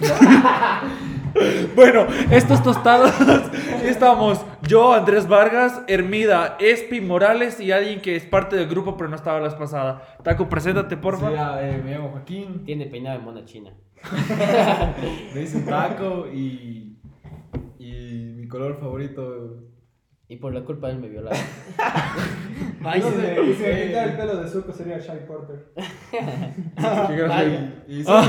Bueno, estos tostados. Estamos yo, Andrés Vargas, Hermida, Espi, Morales y alguien que es parte del grupo pero no estaba la vez pasada. Taco, preséntate, porfa. Sí, ah, eh, me llamo Joaquín, Tiene peinado de mona china. me dicen taco y, y mi color favorito. Y por la culpa de él me violaron. Y si me- y si me quitara el pelo de suco sería Shy Porter. Vaya. Y soy,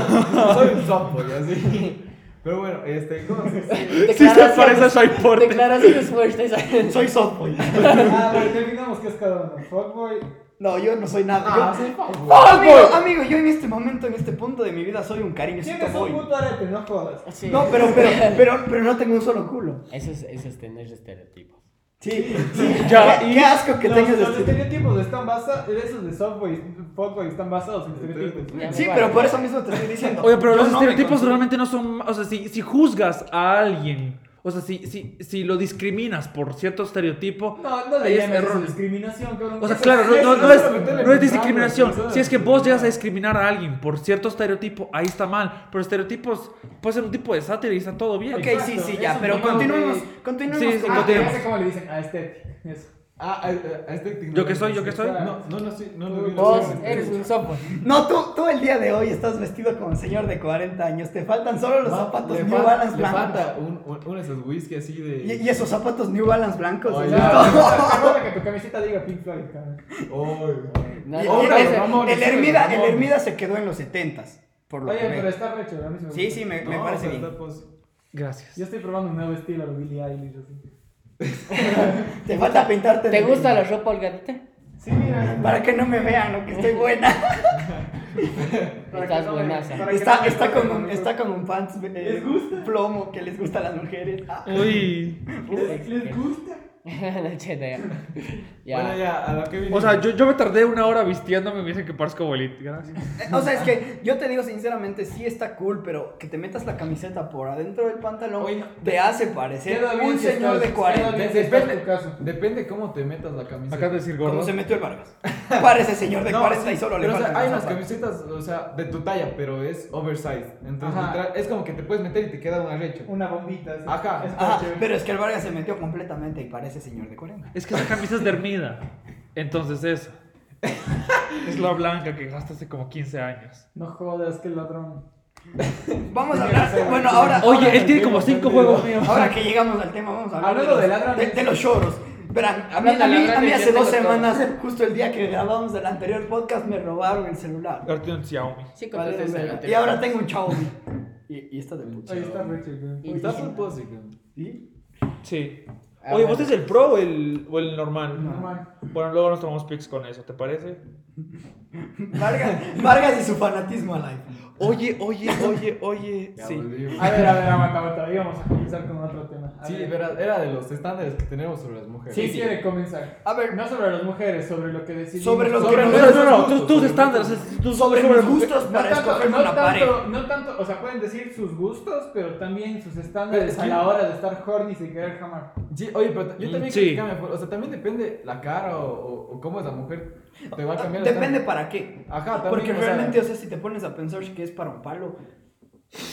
soy un sopo y así. Pero bueno, este, ¿cómo se dice? Sí se parece a Shai Porter. Declaraciones fuertes. Soy softboy. Ah, pero definamos qué es cada uno. Fuckboy. No, yo no soy nada. Ah, yo- soy fuckboy. Oh, amigo, amigo, yo en este momento, en este punto de mi vida, soy un cariñosito Tienes boy. un puto arete, no jodas. Sí. No, pero, pero, pero, pero no tengo un solo culo. Eso es, eso es tener estereotipos. Sí, sí. Ya, qué, y- qué asco que los, tengas los este. estereotipos están basados, esos de fuckboy están basados en estereotipos. Sí, pero por eso mismo te estoy diciendo. Oye, pero Yo los no estereotipos realmente no son. O sea, si, si juzgas a alguien, o sea, si, si, si lo discriminas por cierto estereotipo. No, no ahí le es llames error. discriminación, cabrón. O sea, claro, no, eso no, no es, no es discriminación. Si es que vos llegas a discriminar a alguien por cierto estereotipo, ahí está mal. Pero estereotipos puede ser un tipo de sátira y está todo bien. Ok, Exacto, sí, sí, ya, pero continuemos, continuemos Sí, sí, con Ah, continuemos. ya sé cómo le dicen a estética. Eso. Ah, a, a- este Yo que soy, yo que soy. No, no, no, sí, no, no, no, no, Vos eres un sopo. No, tú, tú el día de hoy estás vestido como un señor de 40 años. Te faltan solo los No, zapatos New Balance blancos. falta un, un, uno de esos whisky así de. Y, y esos zapatos New Balance blancos. Ya. Recuerda que tu camiseta diga Pink Floyd, No, Y- y- Ahora, el, Hermida, el. Hermida se quedó en los 70s. Por lo Oye, que pero está recho, a mí sí me Sí, sí, me, me parece bien. pos- Gracias. Yo estoy probando un nuevo estilo, lo Billie Eilish. Así. Te falta pintarte. ¿Te gusta la ropa holgadita? Sí, mira. Para que no me vean, lo que estoy buena. Estás buenaza. Está, está, con está con un pants eh, ¿Les gusta? plomo que les gusta a las mujeres. Ah. Uy. ¿Les, les gusta? No, cheta, ya. Ya. Bueno, ya, a lo que vinimos. O sea, yo, yo me tardé una hora vistiéndome y me dicen que parezco abuelita. Gracias. Eh, O sea, es que yo te digo sinceramente, sí está cool, pero que te metas la camiseta por adentro del pantalón Oye, te hace parecer un si señor estás- de 40. queda bien si Depende- estás en tu caso. Depende cómo te metas la camiseta. Acá de decir Como gordo. se metió el Vargas. Parece señor de No, 40 y solo le pero, o sea, hay unas camisetas, o sea, de tu talla, pero es oversized. Entonces, Ajá. es como que te puedes meter y te queda un arrecho. Una bombita. así. Ajá. Es Ajá, pero es que el Vargas se metió completamente y parece señor de 40. Es que esa camisa es de Hermida. Entonces eso. Es la blanca que gastaste hace como 15 años. No jodas, que ladrón. Vamos a hablar, bueno, ahora, Oye, ahora, él tiene como 5 juegos míos. ahora que llegamos al tema, vamos a hablar Hablando de, de los, de, de los choros. Verán, a mí, Hablando a de mí- a mí hace dos tengo todo. semanas, justo el día que grabamos el anterior podcast, me robaron el celular. Ahora tiene un Xiaomi. Sí, Vale, esa y ahora tengo un Xiaomi. Y, y está de puta. Ahí está recho, güey. Y- Estás un pósico. ¿Sí? Ah, Oye. ¿vos es el pro o el, o el normal? Normal. Bueno, luego nos tomamos pics con eso, ¿te parece? Vargas, Vargas y su fanatismo al iPhone. Oye, oye, oye, oye. Ya Sí. A ver, a ver, aguanta, aguanta. Íbamos a comenzar con otro tema. A Sí, ver. era, era de los estándares que tenemos sobre las mujeres. ¿Quién quiere comenzar? A ver, No sobre las mujeres, sobre lo que decidimos. Sobre lo que Sobre nos- No, no, no, tus, tus estándares. tus- sobre sobre las gustos No para tanto, escoger no, una pareja. tanto, no tanto, o sea, pueden decir sus gustos, pero también sus estándares es a que- la hora de estar horny sin querer jamar. Sí, oye, pero yo también Sí. creo que cambia, O sea, también depende la cara o, o, o cómo es la mujer. Te va a cambiar el Depende para qué. Ajá, también. Porque o sea, realmente, o sea, si te pones a pensar que es para un palo,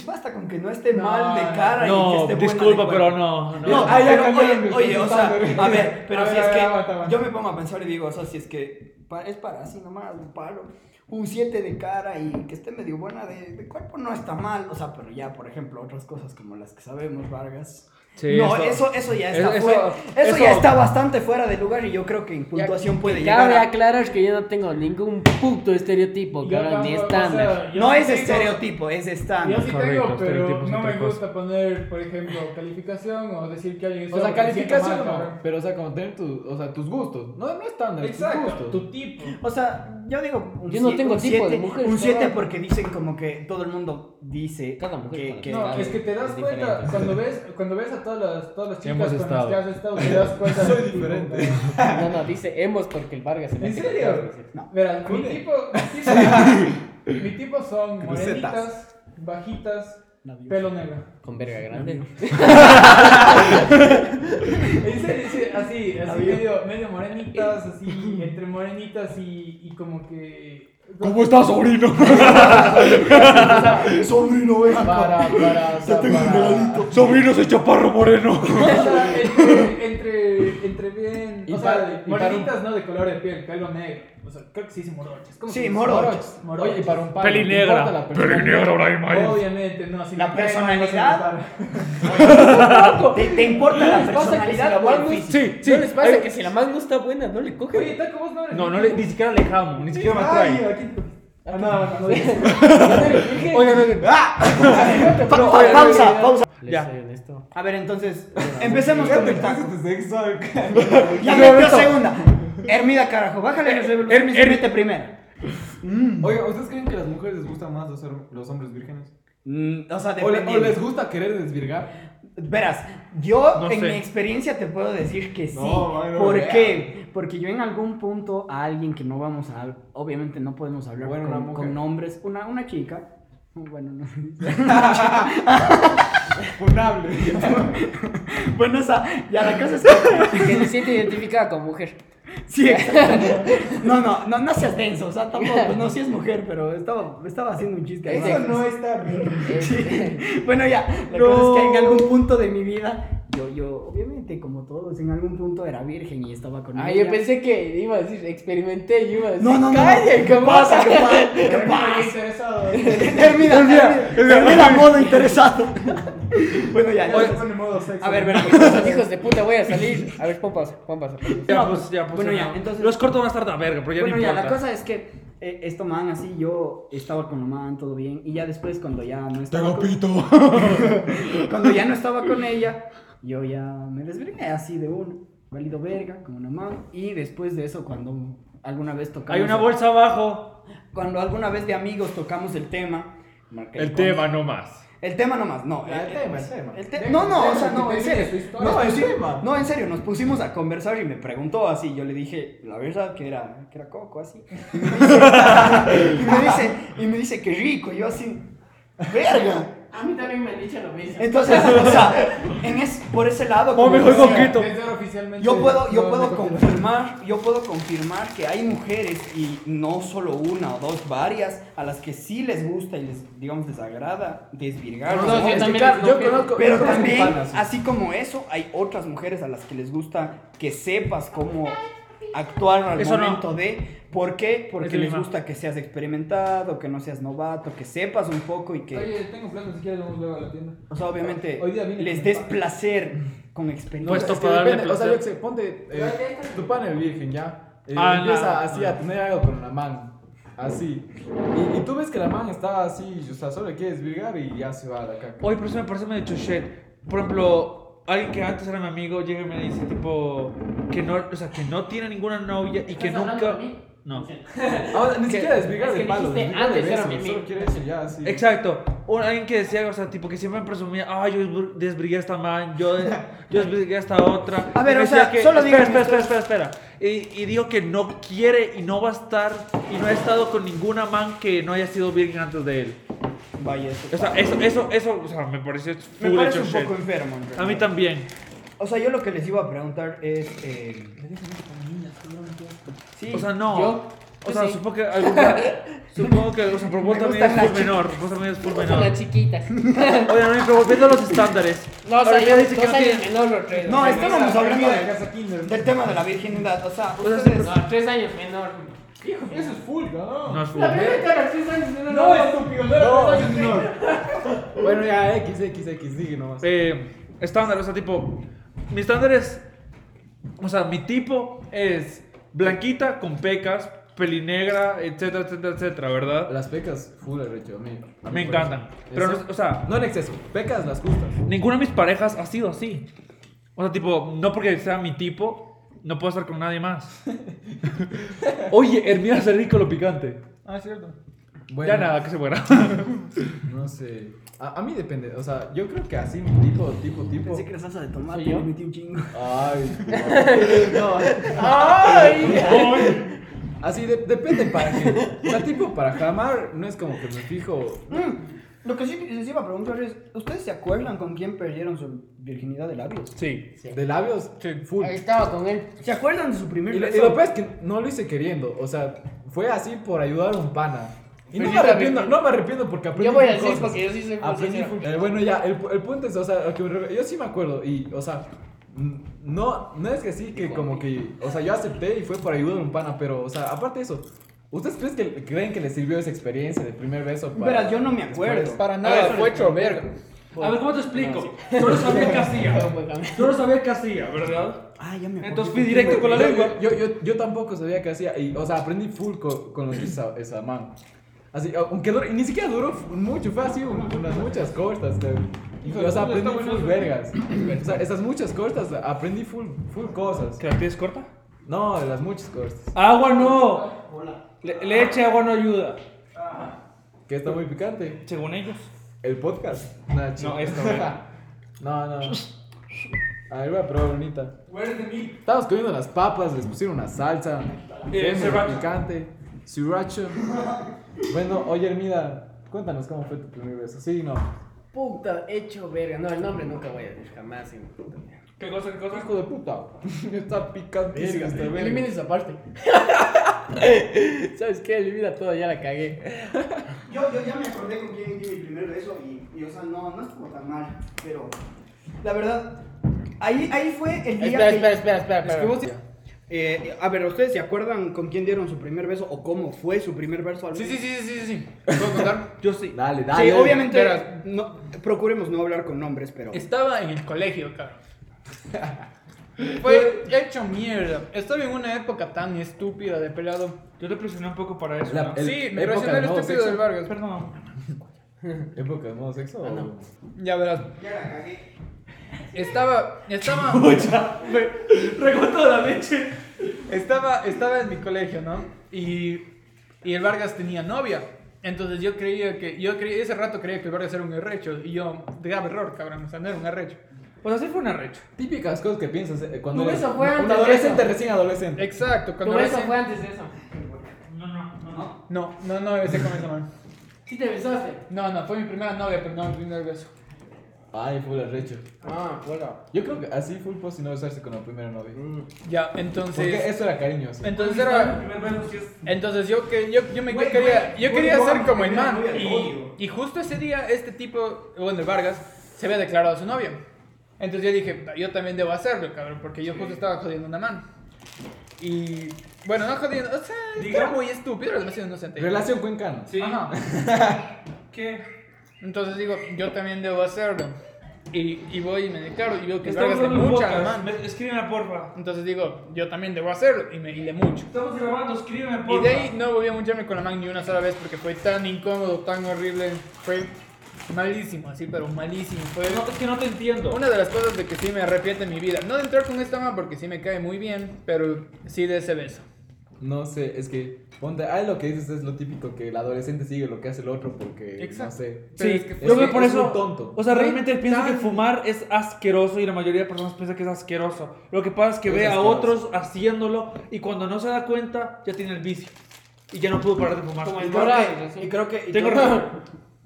basta con que no esté No, mal de cara y que No, esté buena de disculpa, pero no. no. No, pero cambiaron oye, oye, o sea, a ver, pero A si ver, es a que ver, aguanta, yo me pongo a pensar y digo, o sea, si es que es para así nomás, un palo, un 7 de cara y que esté medio buena de, de cuerpo no está mal, o sea, pero ya, por ejemplo, otras cosas como las que sabemos, Vargas. Sí, no, eso, eso ya está eso- fuera, eso, eso- ya está bastante fuera de lugar y yo creo que en Ya, puntuación puede que llegar Cabe a... aclarar que yo no tengo ningún puto estereotipo, Yo cabrón, ni o estándar. sea, yo No sí es tengo- estereotipo, es Yo estándar. sí Correcto, tengo, pero no me cosa. gusta poner, por ejemplo, calificación o decir que alguien es O sea, calificación mal, no. cabrón. Pero, o sea, como tener tu, o sea, tus gustos. No, no estándar, tus Exacto, gustos. tu tipo. O sea, yo digo un Yo no tengo un tipo de mujer, Un 7 cabrón. porque dicen como que todo el mundo dice Cada mujer que, No, es que te das cuenta, cuando ves, cuando ves a todas las, todas las chicas Hemos con estado. las que has estado, te das cuenta Soy diferente. No, no, dice hemos porque el Vargas se le ¿En serio? No. Verás, mi tipo, mi tipo, mi tipo son Crucetas. morenitas, bajitas, pelo negro. Con verga grande. En serio, sí, así, así medio, medio morenitas, así, entre morenitas y, y como que ¿Cómo estás, sobrino? Sobrino, ven acá. Para, para, o sea, para... sobrino soy chaparro moreno. O sea, entre, entre, entre bien. Y o sea, morenitas, ¿no? De color de piel, pelo negro. O sea, creo que sí dice morochas. ¿Cómo Sí, se dice? morochas. Oye, y para un palo. Peli ¿te importa negra. la personalidad? negra, Brahim. Obviamente, no. Si La me no se me personalidad. ¿Te, te importa la ¿Les pasa que si la personalidad el físico? Sí, sí. ¿No les pasa Ay, que si la man no está buena, no le coge? Oye, Taco, vos no eres. No, no le, ni siquiera le jamo, ni siquiera me atrae. aquí. Ah, no, no, no. dices. Oigan, oigan. Pa- pa- oye, pausa, pausa. Ya. A ver, entonces, empecemos con el taco. tu sexo. Ya metió segunda. Hermida, carajo, bájale el revolución. Hermi- se Hermi- mete primero. Oiga, ¿ustedes creen que a las mujeres les gusta más los, los hombres vírgenes? Mm, o sea, ¿O, le- o les gusta querer desvirgar? Verás, yo No en sé. mi experiencia te puedo decir que sí. No, ¿Por qué? Porque yo en algún punto a alguien que no vamos a... Obviamente no podemos hablar Bueno, con, con nombres. Una, una chica. Bueno, no. Funable. bueno, esa... Ya la cosa es que... Que se siente identificada con mujer. Sí, exacto. No, no, no, no seas denso. O sea, tampoco, no, sí es mujer, pero estaba, estaba haciendo un chiste. Eso ¿no? no está bien. Sí. Bueno, ya, la No. cosa es que en algún punto de mi vida, yo, yo, obviamente, como todos, en algún punto era virgen y estaba con Ah, yo pensé que iba a decir, experimenté y iba a decir, No, no, no. "Calla, ¿Qué ¿qué pasa? pasa? ¿Qué pasa? ¿Qué pasa? interesado. Termina, termina, termina modo interesado. Bueno, ya, Oye, ya. se pone modo sexo. A ver, verán. Hijos de puta, voy a salir. A ver, pon pausa. Ya, pues, ya, pues. Bueno, ya, no. entonces- Los corto más tarde a verga, pero ya Bueno, no ya, la cosa es que eh, esto man así, yo estaba con la man, todo bien, y ya después cuando ya no estaba con, cuando ya no estaba con ella, yo ya me desvirgué así de uno, valido verga, como una man, y después de eso cuando alguna vez tocamos... Hay una bolsa abajo. Cuando alguna vez de amigos tocamos el tema... El con- tema no más. El tema nomás, no. El tema, el tema. el te- Deja no, no, o sea, no, en serio. historia. No, en El serio. tema. No, en serio, nos pusimos a conversar y me preguntó así. Yo le dije, la verdad, que era, que era coco, así. Y me dice, y me dice, y me dice, qué rico. Y yo así, verga. A mí también me han dicho lo mismo. Entonces, o sea, en es, por ese lado. Oh, mejor oficialmente. yo puedo, yo no, puedo no, confirmar, yo puedo confirmar que hay mujeres y no solo una o dos, varias, a las que sí les gusta y les, digamos, les agrada desvirgar. No, ¿no? que, también yo conozco. Pero yo también, así como eso, hay otras mujeres a las que les gusta que sepas cómo actuar al Eso no. momento de. ¿Por qué? Porque les gusta que seas experimentado, que no seas novato, que sepas un poco y que. Oye, tengo planes, si quieres vamos luego a la tienda. o sea, obviamente Hoy día vine les des placer con experiencia. Pues Es que para darle depende, o sea, yo que sé, ponte eh, tu pan el virgen ya. eh, Ah, empieza no. así a tener algo con la man. Así. Y, y tú ves que la man está así, o sea, solo le quiere desvirgar y ya se va a la caca. Oye, pero eso me parece medio shit. Por ejemplo, alguien que antes era mi amigo llega y me dice, tipo, que no, o sea, que no tiene ninguna novia y que ¿Estás hablando nunca. de mí? No. Ahora, ni siquiera desvirgar es que de palo, dijiste desvirgar de antes era beso, mi solo amigo. quiere ya. Exacto. Un, alguien que decía, o sea, tipo, que siempre me presumía, ah, yo desbr- desbrigué a esta man, yo, yo desbrigué a esta otra. A ver, Y me o sea, solo espera, díganme espera, espera, espera, espera. Y, y digo que no quiere y no va a estar y no ha estado con ninguna man que no haya sido virgen antes de él. Vaya, eso. O sea, eso, eso, eso, o sea, me pareció me parece un shit. poco enfermo. en A mí también. O sea, yo lo que les iba a preguntar es. eh, sí, O sea, no. Yo, O sea, sí. supongo que alguna, supongo que, o sea, pero vos también es full menor, vos también es full Son menor. las chiquitas. Oye, no, pero volviendo a los estándares. No, o sea, yo ya dice que no tiene- menor o tres. No, estábamos hablando de- casa kinder. del tema de la virginidad. O sea, O sea, ustedes. No, tres años menor. Hijo, eso es full, ¿no? No es full. La verdad que a los tres años menor. No, estúpido, no, No, no, no. Bueno, ya, X, X, X, sigue nomás. Eh, estándar, o sea, tipo, mi estándar es, o sea, mi tipo es blanquita con pecas, pelinegra, etcétera, etcétera, etcétera, ¿verdad? Las pecas, full derecho, a mí. a mí Me por encantan. eso. Pero, Eso- no, o sea, no en exceso, pecas las justas. ninguna de mis parejas ha sido así. O sea, tipo, no porque sea mi tipo, no puedo estar con nadie más. Oye, Hermina hace rico lo picante. Ah, es cierto. Ya nada, que se muera. No sé. A, a mí depende, o sea, yo creo que así, tipo, tipo, tipo. Pensé que era salsa de tomate ¿Soy y yo? le metí un chingo. Ay, no. ¡Ay! Así, de- depende para qué. O sea, tipo, para jamar, no es como que me fijo. Lo que sí les iba a preguntar es: ¿Ustedes se acuerdan con quién perdieron su virginidad de labios? Sí. De labios, full. Ahí estaba con él. ¿Se acuerdan de su primer Y lo, y beso? lo peor es que no lo hice queriendo, o sea, fue así por ayudar a un pana. Y no me arrepiento, no me arrepiento porque aprendí Yo voy a full decir cosas. porque yo sí soy Aprendí sincero. full- eh, bueno, ya, el, el punto es, o sea, lo que me yo sí me acuerdo. Y, o sea, no, no es que sí, que como que, o sea, yo acepté y fue por ayudar a un pana, pero, o sea, aparte de eso, ¿ustedes creen que, creen que les sirvió esa experiencia de primer beso? para- Verás, yo no me acuerdo. Para nada, ver, fue hecho verga. A ver, ¿cómo te explico? Solo sabía que hacía. Solo sabía que hacía, ¿verdad? Ah, ya me acuerdo. Entonces fui directo con la lengua. Yo, yo, yo tampoco sabía qué hacía. Y, o sea, aprendí full con, con lo que hizo esa, esa man. Así, aunque duró, y ni siquiera duró mucho, fue así un- unas muchas cortas. o sea, aprendí full vergas. O sea, esas muchas cortas, aprendí full, full cosas. ¿Que la tienes corta? No, de las muchas cortas. Agua no. Le- leche, agua no ayuda. Que está muy picante. Según ellos. El podcast. Nah. No, esto, güey. no, no. A ver, voy a probar bonita. Estábamos comiendo las papas, les pusieron una salsa. Eh, sriracha. picante. Sriracha. Bueno, oye, Hermida, cuéntanos cómo fue tu primer beso. Sí, no. Puta, hecho verga. No, el nombre nunca voy a decir jamás. en puta. ¿Qué cosa, qué cosa? Hijo de puta. Está picantísimo este verga. Elimina esa parte. ¿Sabes qué? Elimina todo, ya la cagué. Yo, yo ya me acordé con quién di mi primer beso y, y, o sea, no, no estuvo tan mal, pero la verdad, ahí, ahí fue el día Espera, que... espera, espera, espera. Es que espera. vos- Eh, a ver, ¿ustedes se acuerdan con quién dieron su primer beso o cómo fue su primer beso? al Sí, sí, sí, sí, sí, sí. ¿Puedo contar? Yo sí. Dale, dale. Sí, dale. obviamente, no, procuremos no hablar con nombres, pero... Estaba en el colegio, cabrón. Fue hecho mierda. Estaba en una época tan estúpida de pelado. Yo te presioné un poco para eso. La- ¿no? el- Sí, me época presionó el estúpido sexo. del Vargas. Perdón. ¿Época de modo sexo? Ah, no. Ya verás. Ya la cagué. Estaba, estaba, Pucha, me la leche. estaba, estaba en mi colegio, ¿no? Y, y el Vargas tenía novia. Entonces yo creía que, yo creía, ese rato creía que el Vargas era un arrecho. Y yo, grave error, cabrón, o sea, no era un arrecho. Pues así fue un arrecho. Típicas cosas que piensas eh, cuando eres beso fue un antes de adolescente, eso. recién adolescente. Exacto, Tu cuando beso recién- fue antes de eso. No, no, no. no. No, no, no me besé con esa mano. Sí te besaste. No, no, fue mi primera novia, pero no mi primer beso. Ay, full arrecho. Ah, hola. Yo creo que así full post y no besarse con la primera novia. Ya, Porque entonces. eso era cariño, sí. Entonces era. Entonces yo que yo, yo me yo quería yo quería ser como el man y, y justo ese día este tipo bueno el Vargas se había declarado a su novia entonces yo dije yo también debo hacerlo cabrón porque yo justo estaba jodiendo una man y bueno no jodiendo o sea Diga. muy estúpido demasiado inocente Relación cuencana. Sí. Ajá. ¿Qué? entonces digo yo también debo hacerlo y, y voy y me declaro y veo que Estamos grabando un mucha man Me- Escríbeme, porfa. entonces digo yo también debo hacerlo y me y le mucho Estamos grabando, escríbeme, porfa. Y de ahí no volví a mucharme con la man ni una sola vez porque fue tan incómodo, tan horrible. Fue malísimo, así, pero malísimo. Fue No, es que no te entiendo. una de las cosas de que sí me arrepiento en mi vida. No de entrar con esta man porque sí me cae muy bien, pero sí de ese beso. No sé, es que ponte, ahí lo que dices es lo típico que el adolescente sigue lo que hace el otro porque Exacto. no sé. Pero Sí, es que yo fue- creo que es por un eso. tonto. O sea, realmente pienso que fumar es asqueroso y la mayoría de personas piensa que es asqueroso. Lo que pasa es que Es ve a asqueroso. otros haciéndolo y cuando no se da cuenta ya tiene el vicio. Y ya no pudo parar de fumar. Como Y el creo moral, que, y creo que y Tengo creo razón.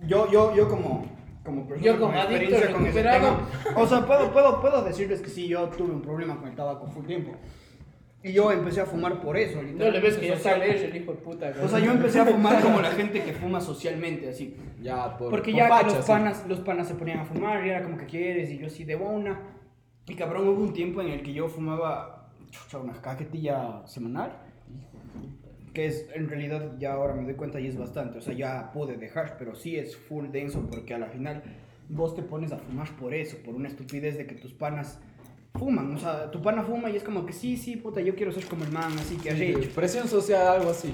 Yo, yo, yo como, como persona Yo como con adicto experiencia con ese recuperado. tema, o sea, puedo, puedo, puedo decirles que sí, yo tuve un problema con el tabaco full tiempo. Y yo empecé a fumar por eso, No le ves que ya social- sale el hijo de puta. O sea, yo empecé a fumar como la gente que fuma socialmente, así. Ya, por, Porque por ya los sí. panas, los panas se ponían a fumar y era como que quieres y yo sí debo una. Y cabrón, hubo un tiempo en el que yo fumaba chucha, una cajetilla semanal. Que es, en realidad, ya ahora me doy cuenta y es bastante. O sea, ya pude dejar, pero sí es full denso porque a la final vos te pones a fumar por eso, por una estupidez de que tus panas fuman. O sea, tu pana fuma y es como que sí, sí, puta, yo quiero ser como el man, así que Sí, arrecho. Presión social, algo así.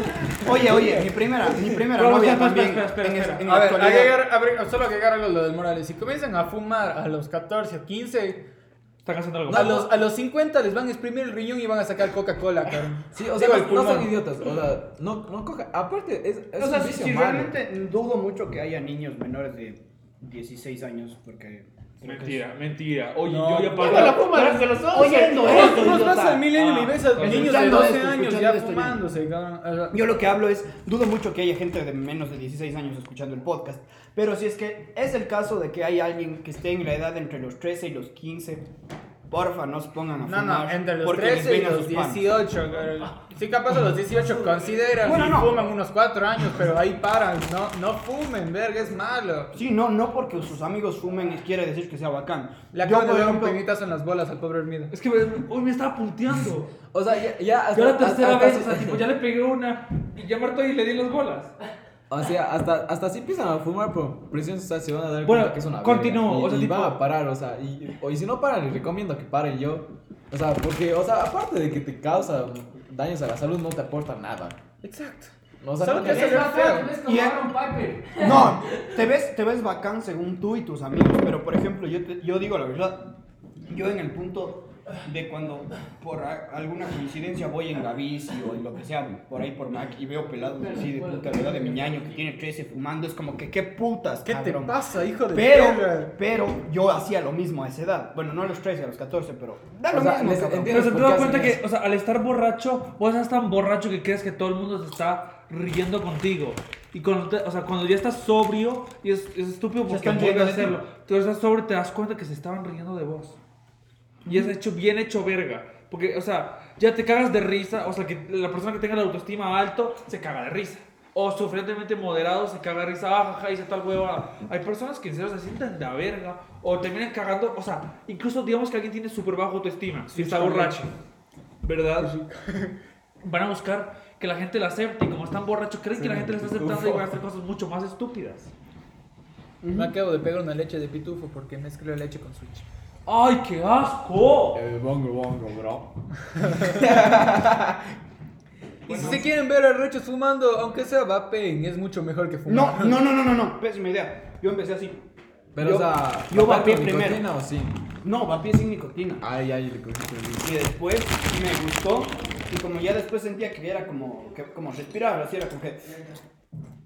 Oye, oye, mi primera, mi primera Pero, novia espera, también. espera, espera, en espera. esa- en A ver, agregar, agregar- solo agregar lo del Morales. Si comienzan a fumar a los 14 o 15, Están haciendo algo a mal. los, a los 50 les van a exprimir el riñón y van a sacar Coca-Cola, cabrón. Sí, o sea, Digo, no, no son idiotas. O sea, no, no coja. Aparte, es, es O sea, un si, vicio si malo. realmente dudo mucho que haya niños menores de 16 años, porque... Mentira, mentira. Oye, No, yo ya no, pagué. Yo la fumo desde los 11. Oyendo Vos esto, vos vas idiota. al milenio y ves a niños de escuchando 12 esto, años ya fumándose, Yo lo que hablo es, dudo mucho que haya gente de menos de 16 años escuchando el podcast, pero si es que es el caso de que hay alguien que esté en la edad entre los 13 y los 15, porfa, no se pongan a No, fumar. no, entre los porque 13 les y los sus panas. 18. cabrón. Sí, capaz a los 18 consideran Bueno, y no. fuman unos 4 años, pero ahí paran. No, no fumen, verga, es malo. Sí, no, no porque sus amigos fumen quiere decir que sea bacán. Le Yo, acaban de dar un ejemplo, peñitazo en las bolas al pobre Hermida. Es que me- hoy me estaba punteando. O sea, ya, ya hasta, Yo la tercera hasta- vez, o sea, tipo, ya le pegué una y ya muerto y le di las bolas. O sea, hasta, hasta si empiezan a fumar por presión social se van a dar Bueno, cuenta que es una continúo, verga. Y, o sea, y tipo- van a parar, o sea, y, o, y si no paran, les recomiendo que paren yo. O sea, porque, o sea, aparte de que te causa daños a la salud, no te aporta nada. Exacto. O sea, no que te- se Es ve más feo. fácil, es como Y- Aaron Piper. No, te ves, te ves bacán según tú y tus amigos, pero por ejemplo, yo, te- yo digo la verdad, yo en el punto de cuando por a- alguna coincidencia voy en la bici o en lo que sea, por ahí por Mac y veo pelados así de puta la edad de mi ñaño que tiene 13 fumando, es como que qué putas, ¿Qué te cabrón. pasa, hijo de Pero, perra? pero yo hacía lo mismo a esa edad. Bueno, no a los 13, a los 14, pero da lo O sea, mismo, les. Pero se te das cuenta que, o sea, al estar borracho, vos estás tan borracho que crees que todo el mundo se está riendo contigo. Y cuando, te- o sea, cuando ya estás sobrio, y es, es estúpido porque ti. hacerlo, tú estás sobrio y te das cuenta que se estaban riendo de vos. Y es hecho, bien hecho verga. Porque, o sea, ya te cagas de risa, o sea, que la persona que tenga la autoestima alto se caga de risa. O suficientemente moderado se caga de risa, ah, jaja, dice tal hueva. Hay personas que en serio se sienten de la verga, o terminan cagando, o sea, incluso digamos que alguien tiene súper bajo autoestima, si está borracho, ¿verdad? Van a buscar que la gente la acepte, y como están borrachos, creen que la gente la está aceptando y van a hacer cosas mucho más estúpidas. Me acabo de pegar una leche de pitufo porque mezclé leche con switch. ¡Ay, qué asco! El bongo bongo, bro. Y si se quieren ver a rechos fumando, aunque sea vapen, es mucho mejor que No, fumar. no, no, no, no, no, pésima idea. Yo empecé así. Pero, Yo- o sea, yo ¿vapear vapeé con primero. nicotina o sí? No, vapeé sin nicotina. Ay, ay, le cogiste el vicio. Y después me gustó y como ya después sentía que era como, que, como respirar, así era como que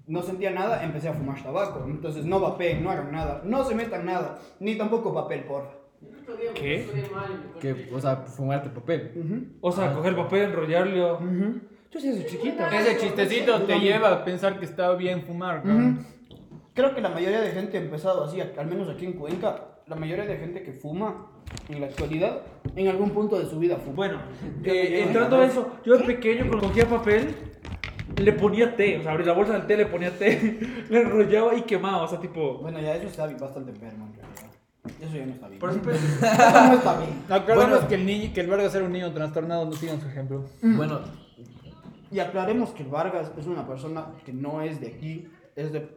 no sentía nada, empecé a fumar tabaco. Entonces no vapeen, no hagan nada, no se metan nada, ni tampoco papel, porfa. ¿Qué? Que, o sea, fumarte papel. O sea, coger papel, enrollarlo. Yo sí soy chiquita. Ese chistecito te lleva a pensar que está bien fumar. Creo que la mayoría de gente ha empezado así, al menos aquí en Cuenca, la mayoría de gente que fuma en la actualidad, en algún punto de su vida fuma. Bueno, eh, entrando a eso, yo de pequeño cuando cogía papel, le ponía té, o sea, abría la bolsa del té, le ponía té, le enrollaba y quemaba, o sea, tipo... Bueno, ya eso está bastante enfermo en realidad. Eso ya no está bien. Por ejemplo, Eso no está bien. Acordamos Bueno. que el niño, que el Vargas era un niño trastornado, no sigan su ejemplo. Bueno, Y aclaremos que Vargas es una persona que no es de aquí, es de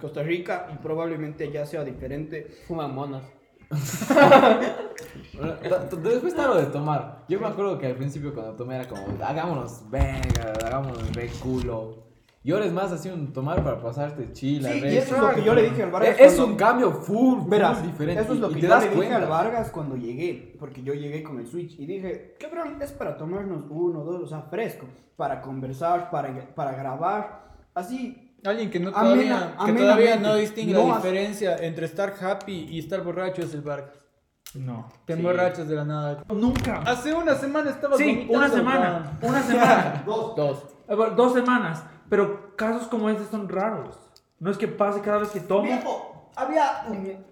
Costa Rica y probablemente ya sea diferente. Ta- ta- Después está lo de tomar. Yo me acuerdo que al principio cuando tomé era como, hagámonos venga, hagámonos re culo. Y ahora es más así un tomar para pasarte chila, Sí, y eso es lo que yo le dije al Vargas. Es cuando- un cambio full, full Verás, diferente. eso es lo que te yo das le dije cuenta. al Vargas cuando llegué, porque yo llegué con el Switch y dije, cabrón, es para tomarnos uno, dos, o sea, fresco, para conversar, para, para grabar, así. Alguien que, no Amena- todavía, que amenamente. todavía no distingue No la diferencia entre estar happy y estar borracho es el Vargas. no. Te emborrachas de la nada. Nunca. Hace una semana estaba Sí, una semana, una semana. Dos. Eh, bueno, Dos semanas, pero casos como este son raros. No es que pase cada vez que tomo. Viejo, había un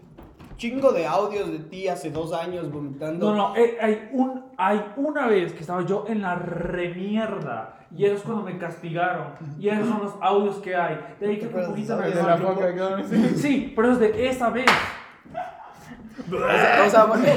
chingo de audios de ti hace dos años vomitando. No, no, eh, hay, un, hay una vez que estaba yo en la remierda. Y eso es cuando me castigaron. Y esos son los audios que hay. De ahí que un poquito me De la boca, cabrón. Sí, pero es de esa vez. O sea, o sea, bueno,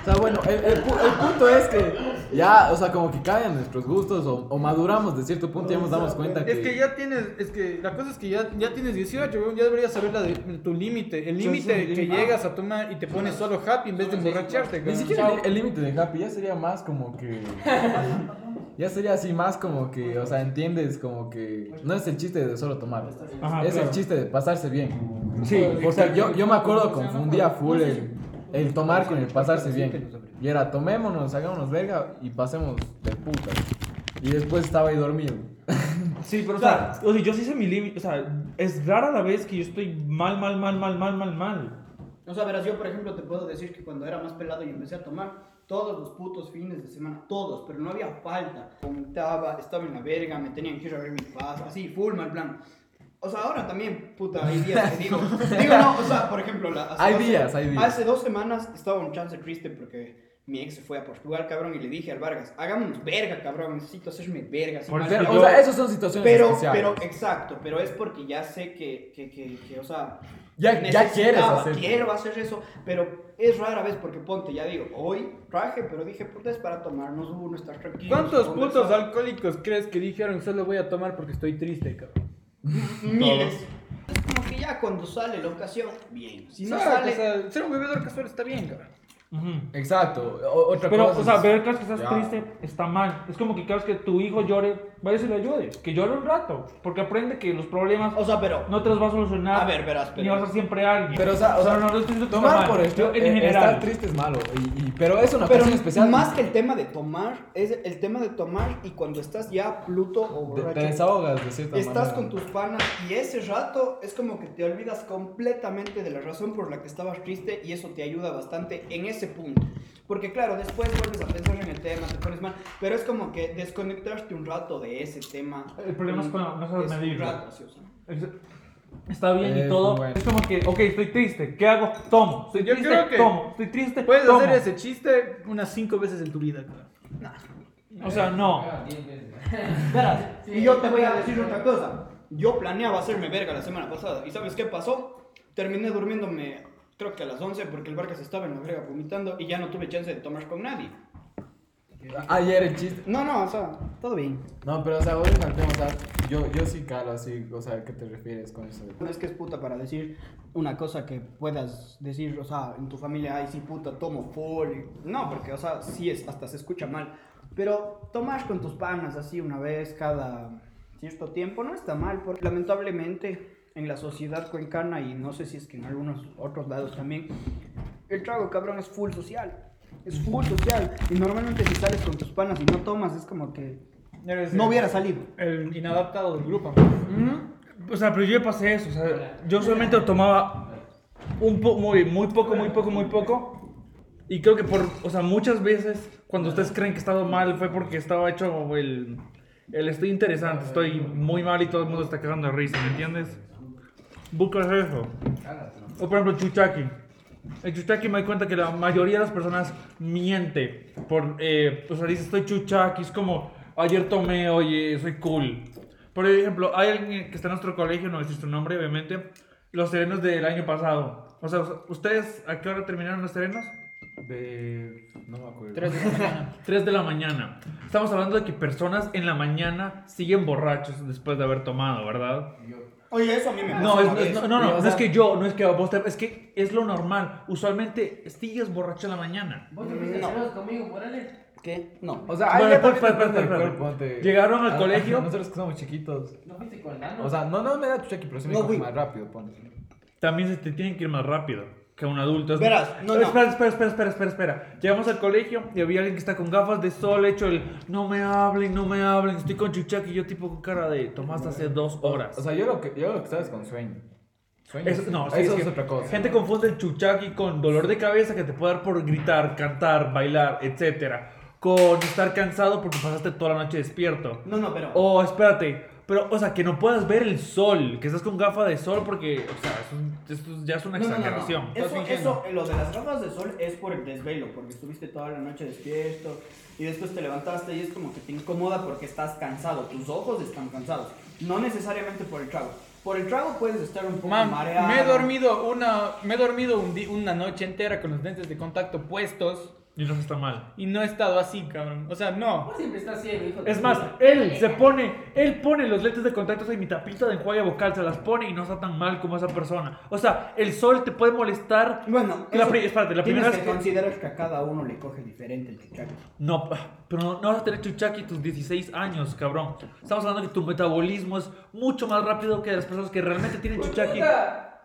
o sea, bueno, el, el el punto es que ya, o sea, como que cambian nuestros gustos o, o maduramos de cierto punto y ya nos damos cuenta que... Es que ya tienes, es que la cosa es que ya, ya tienes 18, weón, ya deberías saber la de, tu límite. El límite que llegas a tomar y te pones solo happy en vez de emborracharte. Ni siquiera el- límite de happy ya sería más como que... Ya sería así más como que, o sea, entiendes como que no es el chiste de solo tomar, Ajá, es claro. el chiste de pasarse bien. Sí, Porque yo, yo me acuerdo confundía full el, el tomar con el pasarse bien. Y era tomémonos, hagámonos verga y pasemos de puta. Y después estaba ahí dormido. Sí, pero o sea, o sea, yo sí sé mi límite. O sea, es rara la vez que yo estoy mal, mal, mal, mal, mal, mal, mal. O sea, verás, yo por ejemplo te puedo decir que cuando era más pelado y empecé a tomar todos los putos fines de semana, todos, pero no había falta. Vomitaba, estaba en la verga, me tenían que ir a ver mi paz, así, full mal plan. O sea, ahora también, puta, hay días que digo. digo, no, o sea, por ejemplo, la, hace Hay dos días, hay días. Hace dos semanas estaba un chance triste porque mi ex se fue a Portugal, cabrón, y le dije al Vargas, hagámonos verga, cabrón, necesito hacerme verga. Por yo- O sea, esas son situaciones pero, especiales. pero, exacto, pero es porque ya sé que, que, que, que, o sea, ya, ya quieres hacer. quiero hacer eso, pero es rara vez porque ponte, ya digo, hoy traje, pero dije, puta, es para tomarnos uno, estar tranquilos. ¿Cuántos putos alcohólicos crees que dijeron solo voy a tomar porque estoy triste, cabrón? Miles. Es como que ya cuando sale la ocasión, bien. Si no Exacto, sale, o sea, ser un bebedor casual está bien, cabrón. Exacto. O- otra Pero, cosa o sea, es- cada vez que estás Ya. triste está mal. Es como que cada vez que tu hijo llore, vayas y le ayudes. Que llore un rato. Porque aprende que los problemas o sea, pero, no te los va a solucionar. A ver, verás, Ni pero- va a ser siempre alguien. Pero, o sea, o sea, no, no estoy diciendo que está Tomar mal. por esto, Yo, en eh, general. estar triste es malo. Y, y- pero es una pero ocasión especial. más que el tema de tomar, es el tema de tomar y cuando estás ya pluto o Te- borracho. te desahogas de cierta Estás manera. con tus panas y ese rato es como que te olvidas completamente de la razón por la que estabas triste y eso te ayuda bastante en ese punto. Porque claro, después vuelves a pensar en el tema, te pones mal, pero es como que desconectarte un rato de ese tema. El problema es cuando no sabes sí. Es- Está bien y Es todo. bueno. Es como que, ok, estoy triste. ¿Qué hago? Tomo. Estoy Yo triste. creo que Tomo. Estoy triste. Puedes tomo. hacer ese chiste unas cinco veces en tu vida, cabrón. O sea, no. Verás, y yo te voy a decir otra cosa. Yo planeaba hacerme verga la semana pasada. ¿Y sabes qué pasó? Terminé durmiéndome, creo que a las 11, porque el Vargas estaba en la verga vomitando y ya no tuve chance de tomar con nadie. Ayer el chiste. No, no, o sea, todo bien. No, pero o sea, volviendo al tema, o sea, yo, yo sí calo así, o sea, ¿a qué te refieres con eso? No es que es puta para decir una cosa que puedas decir, o sea, en tu familia, ay, sí, puta, tomo full. No, porque, o sea, sí es, hasta se escucha mal. Pero tomar con tus panas así una vez cada cierto tiempo no está mal, porque lamentablemente en la sociedad cuencana y no sé si es que en algunos otros lados también, el trago cabrón es full social. Es full social. Y normalmente si sales con tus panas y no tomas, es como que Eres no el- hubiera salido. El inadaptado del grupo. O sea, pero yo pasé eso. O sea, yo solamente tomaba un po muy, muy poco, muy poco, muy poco. Y creo que por, o sea, muchas veces cuando ustedes creen que estaba mal fue porque estaba hecho el, el estoy interesante, estoy muy mal y todo el mundo está cagando de risa, ¿me entiendes? Buscas eso. O por ejemplo, Chuchaki. El Chuchaki me doy cuenta que la mayoría de las personas miente. Por, eh, o sea, dice estoy Chuchaki, es como ayer tomé, oye, soy cool. Por ejemplo, hay alguien que está en nuestro colegio, no decir su nombre, obviamente, los serenos del año pasado. O sea, ¿ustedes a qué hora terminaron los serenos? De. No me acuerdo. Tres de la mañana. 3 de la mañana. Estamos hablando de que personas en la mañana siguen borrachos después de haber tomado, ¿verdad? Oye, eso a mí me No, pasó es- es- no, no, no, no es que yo, no es que vos te- es que es lo normal. Usualmente sigues borracho en la mañana. ¿Vos te fuiste No. conmigo, Morales? ¿Qué? No. O sea, Bueno, ahí pues, pues, pues, Llegaron al a- a- colegio. Nosotros que somos chiquitos. ¿No fuiste con el nano? O sea, no, no me da chuchaki, pero sí me No más rápido, ponte. También se te tienen que ir más rápido que un adulto. Es- Verás, no, no. Espera, espera, espera, espera, espera, espera. Llegamos al colegio y había alguien que está con gafas de sol, hecho el no me hablen, no me hablen, estoy con chuchaki y yo tipo con cara de tomaste hace dos horas. O sea, yo lo que, yo lo que estaba es con sueño. Sueño. Eso, no, sí, eso es es, que otra cosa. Gente confunde el chuchaki con dolor de cabeza que te puede dar por gritar, cantar, bailar, etcétera. Con estar cansado porque pasaste toda la noche despierto. No, no, pero. O espérate, pero, o sea, que no puedas ver el sol, que estás con gafa de sol porque, o sea, eso, esto ya es una No, no, no, no. exageración. Eso, eso, lo de las gafas de sol es por el desvelo, porque estuviste toda la noche despierto y después te levantaste y es como que te incomoda porque estás cansado, tus ojos están cansados. No necesariamente por el trago. Por el trago puedes estar un poco Man, mareado. me he dormido una, me he dormido un una noche entera con los lentes de contacto puestos Y no está mal. y no he estado así, cabrón. O sea, no. Siempre estás ciego, hijo de Es más, puta. él se pone, él pone los lentes de contacto en mi tapita de enjuague vocal, se las pone y no está tan mal como esa persona. O sea, el sol te puede molestar. Bueno, La pri- espérate, la primera que, vez que- considerar que a cada uno le coge diferente el chuchaco. No, pero no, no vas a tener chuchaki tus 16 años, cabrón. Estamos hablando de que tu metabolismo es mucho más rápido que las personas que realmente tienen Pues,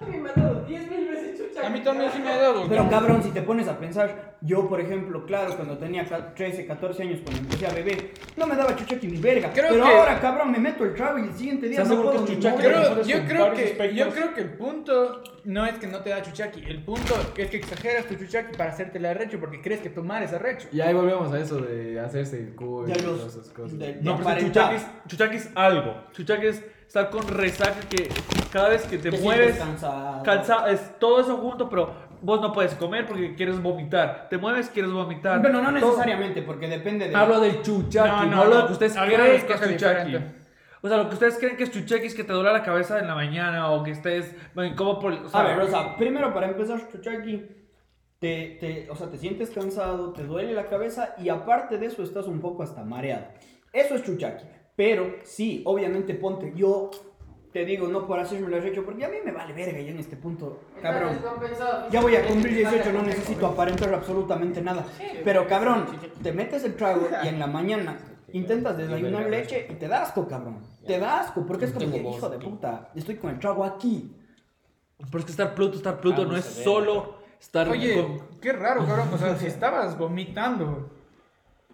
me ha dado 10 mil veces chucha. A mí también sí me ha dado. Pero cabrón, si te pones a pensar, yo por ejemplo, claro, cuando tenía ca- 13, 14 años, cuando empecé a beber, no me daba chuchaki ni verga. Creo pero que- ahora, cabrón, me meto el trago y el siguiente día ¿Estás no que puedo. Creo- yo, creo que, yo creo que el punto no es que no te da chuchaki. El punto es que exageras tu chuchaki para hacerte la arrecho porque crees que tomar es arrecho. Y ahí volvemos a eso de hacerse el cool y De todas esas cosas. de- No, pero chuchaki es, chuchaki es algo. Chuchaki es estar con resaca que cada vez que te, Te mueves, sientes cansado. cansa- es todo eso junto, pero vos no puedes comer porque quieres vomitar. Te mueves, quieres vomitar. Pero no Todo- necesariamente, porque depende de. Hablo del chuchaki. No, no, no, lo no. que ustedes creen que es chuchaki. diferente. O sea, lo que ustedes creen que es chuchaki es que te duele la cabeza en la mañana o que estés bueno, incómodo por... O sea, A ver, o sea, primero para empezar, Chuchaki, te, te, o sea, te sientes cansado, te duele la cabeza y aparte de eso estás un poco hasta mareado. Eso es Chuchaki. Pero sí, obviamente ponte, yo te digo, no por hacerme lo hecho, porque a mí me vale verga ya en este punto, cabrón. Ya voy a cumplir 18, no necesito aparentar absolutamente nada. Pero cabrón, te metes el trago y en la mañana intentas desayunar leche y te da asco, cabrón. Te da asco, porque es como que, hijo de puta, estoy con el trago aquí. pero es que estar Pluto, estar Pluto no es solo estar Oye, con... qué raro, cabrón. O sea, si estabas vomitando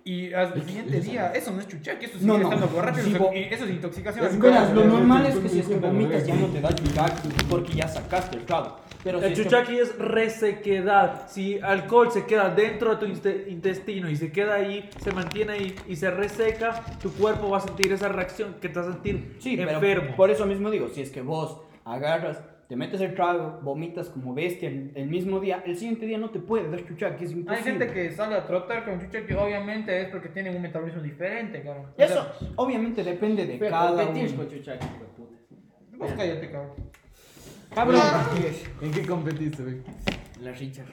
y al siguiente día, eso no es chuchaki, eso sigue No, no. estando borracho, Sí, eso, eso es intoxicación. Es verás, lo normal es que si es que vomitas ya no te da chuchaki porque ya sacaste el trago. Pero si El es que- chuchaki es resequedad. Si alcohol se queda dentro de tu inte- intestino y se queda ahí, se mantiene ahí y se reseca, tu cuerpo va a sentir esa reacción que te va a sentir Sí, pero enfermo. por eso mismo digo, si es que vos agarras, te metes el trago, vomitas como bestia el, el mismo día, el siguiente día no te puede dar chuchaki, es Hay imposible. gente que sale a trotar con chuchaki, obviamente es porque tienen un metabolismo diferente, cabrón. O Eso sea, obviamente depende de Pero cada competir uno. con Chuchaki, hijo de puta. Vos cállate, cabrón. Cabrón, ¿En qué competiste, güey? La Richard.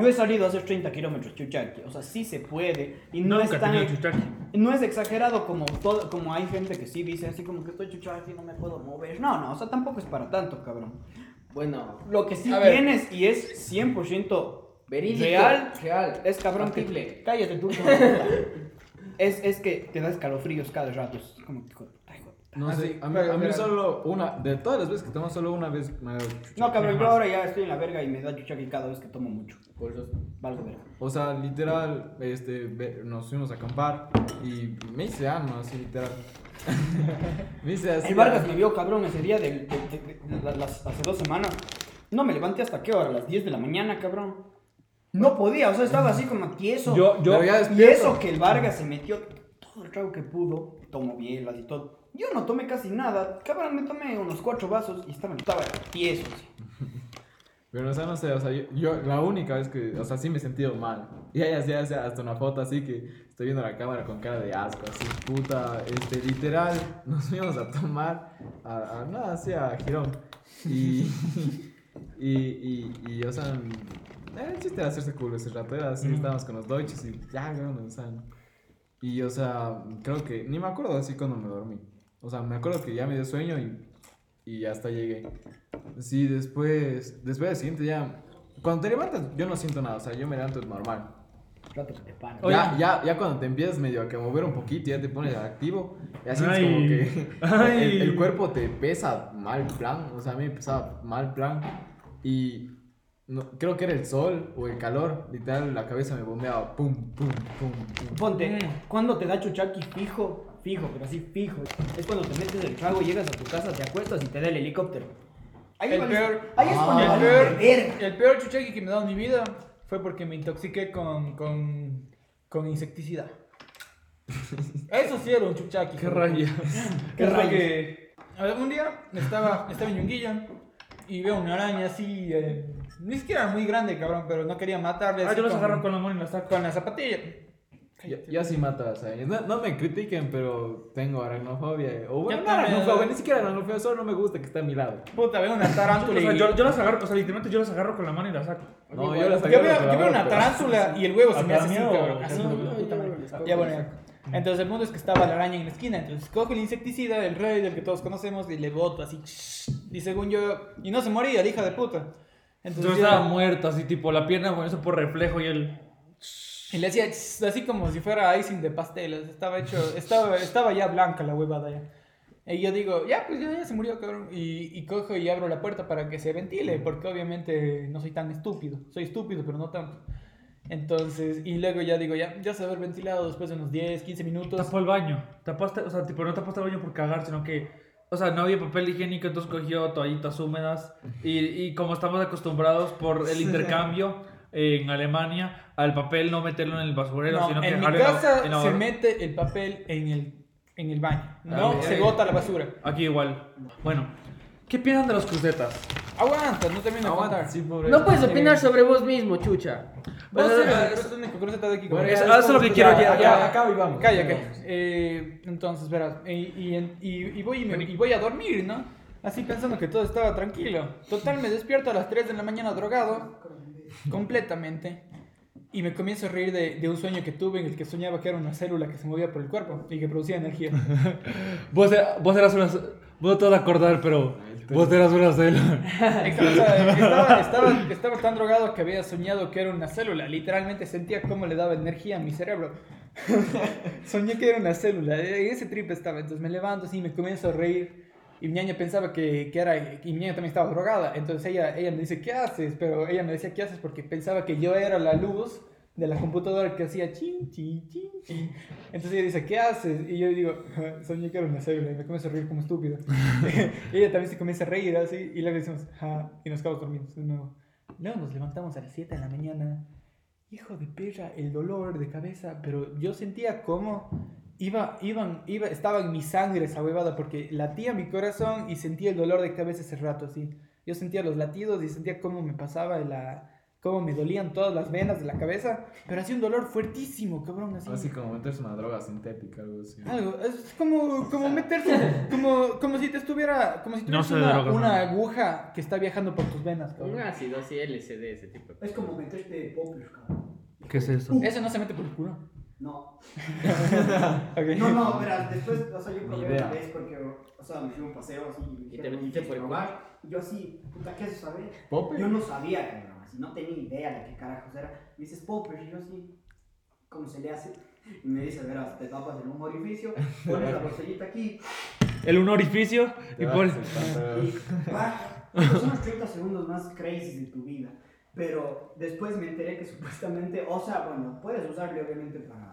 yo he salido a hacer 30 kilómetros chuchaki, o sea, sí se puede y no, Nunca es tan... No es exagerado como todo, como hay gente que sí dice así como que estoy chuchaki y no me puedo mover. No, no, o sea, tampoco es para tanto, cabrón. Bueno, Lo que sí A ver. tienes y es 100% verídico. real Real. es cabrón que cállate tú. es, es que te da escalofríos cada rato. Es como que No Ah, sé, sí, a mí, pero a mí mira. solo una, de todas las veces que tomo, solo una vez me chuchaki. No, cabrón, yo ahora ya estoy en la verga y me da chuchaki cada vez que tomo mucho. Por eso. Valgo verga. O sea, literal, este, nos fuimos a acampar y me hice ano, así literal. me hice así. El Vargas me vio cabrón ese día de, de- de- de- la- las- hace dos semanas. No me levanté hasta qué hora, a las 10 de la mañana, cabrón. No podía, o sea, estaba así como tieso. Yo, yo, Pero ya Y despierto. eso que el Vargas se metió todo el trago que pudo, tomó bielas y todo. Yo no tomé casi nada, cabrón, me tomé unos cuatro vasos y estaba, estaba tieso. Pero, o sea, no sé, o sea, yo, yo la única vez que, o sea, sí me he sentido mal. Y ahí hacía hasta una foto así que estoy viendo la cámara con cara de asco, así, puta, este, literal, nos fuimos a tomar, a, a nada, así a Girón. Y, y, y, y, o sea, eh, el chiste era hacerse culo ese rato, era así, estábamos con los deutsches y ya, weón, o sea, y, o sea, creo que, ni me acuerdo así cuando me dormí. O sea, me acuerdo que ya me dio sueño y, y hasta llegué. Sí, después, después del siguiente ya, cuando te levantas yo no siento nada, o sea, yo me levanto normal. Rato que te paras. Oye. Ya, ya, ya cuando te empiezas medio a que mover un poquito, ya te pones activo, ya sientes Ay. como que Ay. el, el cuerpo te pesa mal plan, o sea, a mí me pesaba mal plan y no, creo que era el sol o el calor, literal la cabeza me bombeaba, pum, pum, pum, pum. Ponte, cuando te da chuchaki fijo, fijo, pero así fijo. Es cuando te metes el trago, llegas a tu casa, te acuestas y te da el helicóptero. Ahí, El peor- ahí es cuando el, peor, verga. el peor chuchaki que me ha dado en mi vida fue porque me intoxiqué con, con, con insecticida. Eso sí era un chuchaki. qué rayas. Qué Es lo rayos. que- A ver, un día estaba, estaba en Yunguilla y veo una araña así, eh, ni siquiera muy grande, cabrón, pero no quería matarle. Ah, así yo los con- agarro con la mano y la saco. con la zapatilla. Ya, ya sí mata a arañas. No, no me critiquen, pero tengo aracnofobia. O bueno, Yo no aracnofobia, ni siquiera aracnofobia, solo no me gusta que esté a mi lado. Puta, veo una tarántula O sea, y... yo, yo las agarro, o sea, literalmente yo las agarro con la mano y las saco. No, yo las Yo agarro veo, la yo veo una pero- tarántula y el huevo se ¿A me hace así, cabrón. Yo- yo- Ya, bueno, ya. Entonces el mundo es que estaba la araña en la esquina, entonces cojo el insecticida, el rey del que todos conocemos, y le boto así, y según yo, y no se moría, el hija de puta. Entonces Yo yo- estaba muerto, así tipo la pierna con eso por reflejo y el. Y le hacía así como si fuera icing de pasteles, estaba hecho, estaba, estaba ya blanca la huevada ya. Y yo digo, ya, pues ya, ya se murió, cabrón. Y, y cojo y abro la puerta para que se ventile, porque obviamente no soy tan estúpido. Soy estúpido, pero no tanto. Entonces, y luego ya digo, ya, ya se va a haber ventilado después de unos 10, 15 minutos. Tapó el baño. Tapaste, o sea, tipo, no tapaste el baño por cagar, sino que. O sea, no había papel higiénico, entonces cogió toallitas húmedas. Y, y como estamos acostumbrados por el intercambio en Alemania, al papel no meterlo en el basurero, No, sino que en mi en la- casa en la se mete el papel en el, en el baño. No Ah, se eh. bota la basura. Aquí igual. Bueno, ¿qué piensan de los crucetas? Aguanta, no termino de contar. sí, pobre. No puedes opinar Eh, sobre vos mismo, chucha. Vos Bueno, eres el único cruceta de aquí. Bueno, Eso- es lo que quiero ya, ya- ya, acá y vamos. Calla, calla. Eh, entonces, verás, y, y, y- y voy, y, me- y voy a dormir, ¿no? Así pensando que todo estaba tranquilo. Total, me despierto a las 3 de la mañana drogado, completamente. Y me comienzo a reír de, de un sueño que tuve en el que soñaba que era una célula que se movía por el cuerpo y que producía energía. Vos, vos eras una... Vos no te vas a acordar, pero... Vos eras una célula. Estaba, estaba, estaba tan drogado que había soñado que era una célula. Literalmente sentía cómo le daba energía a mi cerebro. Soñé que era una célula. En ese trip estaba. Entonces me levanto así y me comienzo a reír. Y mi ñaña pensaba que, que era. Y mi ñaña también estaba drogada. Entonces ella, ella me dice, ¿qué haces? Pero ella me decía, ¿qué haces? Porque pensaba que yo era la luz de la computadora que hacía chin, chin, chin, chin. Entonces ella dice, ¿qué haces? Y yo digo, soñé que era una célula. Y me comienzo a reír como estúpido. y ella también se comienza a reír así. Y luego decimos, ja, y nos quedamos dormidos de nuevo. Luego nos levantamos a las 7 de la mañana. Hijo de perra, el dolor de cabeza. Pero yo sentía como iba, iban, iba, estaba en mi sangre esa huevada porque latía mi corazón y sentía el dolor de cabeza ese rato así. Yo sentía los latidos y sentía cómo me pasaba la... Cómo me dolían todas las venas de la cabeza, pero hacía un dolor fuertísimo, cabrón, así. Así como meterse una droga sintética, algo así. Algo, es como, como meterse, como, como si te estuviera, como si No tuvieras sé de una, drogas, una no. aguja que está viajando por tus venas, cabrón. Un ácido, sí, LSD, ese tipo. Es como meterte poppers, cabrón. ¿Qué es eso? Eso no se mete por el culo. No. Ok. No, no, verás, después, o sea, yo probé una vez porque, o sea, me fui a un paseo así y me Y te dijeron, metiste "¿Quieres por el probar?". Y yo así, puta, ¿qué es eso, saber? ¿Popper? Yo no sabía, cabrón, así, no tenía idea de qué carajos era. Me dices poppers y yo así, ¿cómo se le hace? Y me dice, verás, te tapas en un orificio, pones la botellita aquí El un orificio y ah, son los 30 segundos más crazy de tu vida. Pero después me enteré que supuestamente, o sea, bueno, puedes usarle obviamente para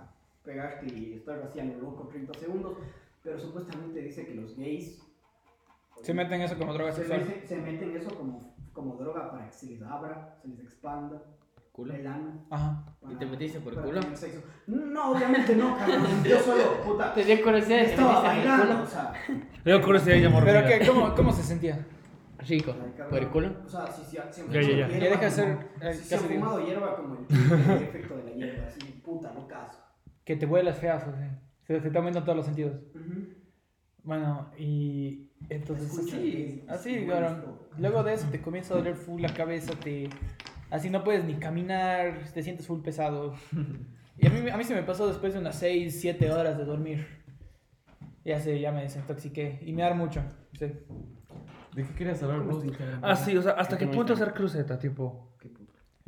pegarte y estar así a lo loco 30 segundos, pero supuestamente dice que los gays Se meten eso como droga se sexual. meten, se meten eso como, como droga para que se les abra, se les expanda ¿Culo? el ano. Ajá. para- ¿Y te metiste por el culo? sexo. No, obviamente no, cabrón. Yo solo, puta. Te dio curiosidad, te Estaba bailando, culo. o sea. Yo curiosidad ella Pero mordida. qué, ¿cómo, ¿cómo se sentía? Rico. ¿Por el culo? O sea, si, si, si Ya, ya, ya. Ya deja de ser, eh, Si casi digo. fumado hierba como el, el efecto de la hierba, así, puta, no caso. Que te vuelas feas, o sea. Se, se te aumentan todos los sentidos. Ujú. Bueno, y entonces Escucha, así, es- así, es listo. Luego de eso te comienza a doler full la cabeza, te... Así no puedes ni caminar, te sientes full pesado. Y a mí, a mí se me pasó después de unas 6, 7 horas de dormir. Ya sé, ya me desintoxiqué. Y me da mucho, sí. ¿De qué querías hablar? Ah, sí, o sea, ¿hasta qué punto hacer cruceta, tipo?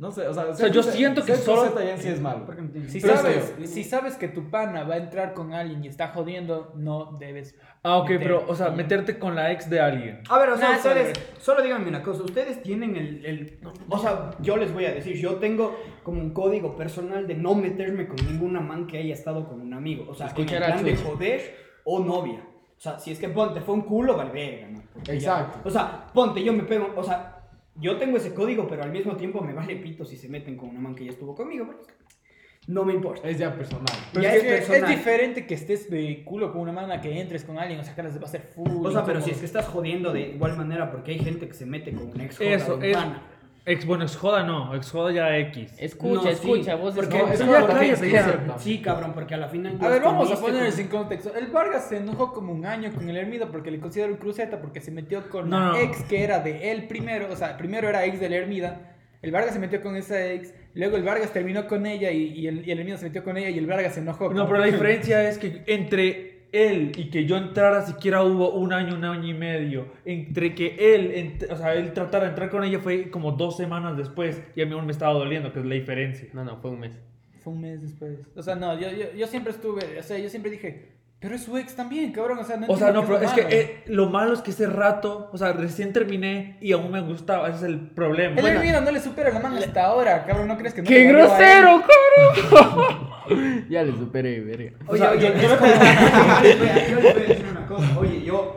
No sé, o sea, sea, yo siento que solo- en. Si sabes, si sabes que tu pana va a entrar con alguien y está jodiendo, no debes. Ah, ok, pero, o sea, meterte con la ex de alguien. A ver, o sea, Nah, ustedes, solo díganme una cosa, ustedes tienen el, el- O sea, yo les voy a decir, yo tengo como un código personal de no meterme con ninguna man que haya estado con un amigo. O sea, en el Escuchar a plan de joder o novia. O sea, si es que ponte, fue un culo, vale verga, ¿no? Porque Exacto. ya- o sea, ponte, yo me pego, o sea, yo tengo ese código, pero al mismo tiempo me vale pito si se meten con una man que ya estuvo conmigo, porque no me importa. Es ya personal. Pero Ya es, es que es personal. diferente que estés de culo con una mana que entres con alguien, o sea, que les va a hacer full. O sea, pero incómodo. si es que estás jodiendo de igual manera, porque hay gente que se mete con un ex Eso, es. Ex, bueno, ex joda no, ex joda ya X. Escucha, No, sí, escucha, vos porque- escucha. es ya, cállate, cierto. Sí, cabrón, porque a la final. A ver, vamos a ponerles con- en contexto. El Vargas se enojó como un año con el Hermida porque le consideró un cruceta porque se metió con No, la no. ex que era de él primero. O sea, primero era ex del Hermida. El Vargas se metió con esa ex. Luego el Vargas terminó con ella y, y el, y el Hermida se metió con ella y el Vargas se enojó. No, pero la diferencia es que entre él y que yo entrara siquiera hubo un año, un año y medio. Entre que él, ent- o sea, él tratara de entrar con ella fue como dos semanas después y a mí aún me estaba doliendo, que es la diferencia. No, no, fue un mes. Fue un mes después. O sea, no, yo, yo, yo siempre estuve. O sea, yo siempre dije, pero es su ex también, cabrón. O sea, no O sea, no, pero es qué que malo. eh, lo malo es que ese rato, o sea, recién terminé y aún me gustaba, ese es el problema. El Bueno, no le supera la mano hasta ahora, cabrón. ¿No crees que no ¡Qué le grosero, cabrón! ya le superé, verga. O Oye, sea, oye, yo- es yo yo yo les voy a decir una cosa. Oye, yo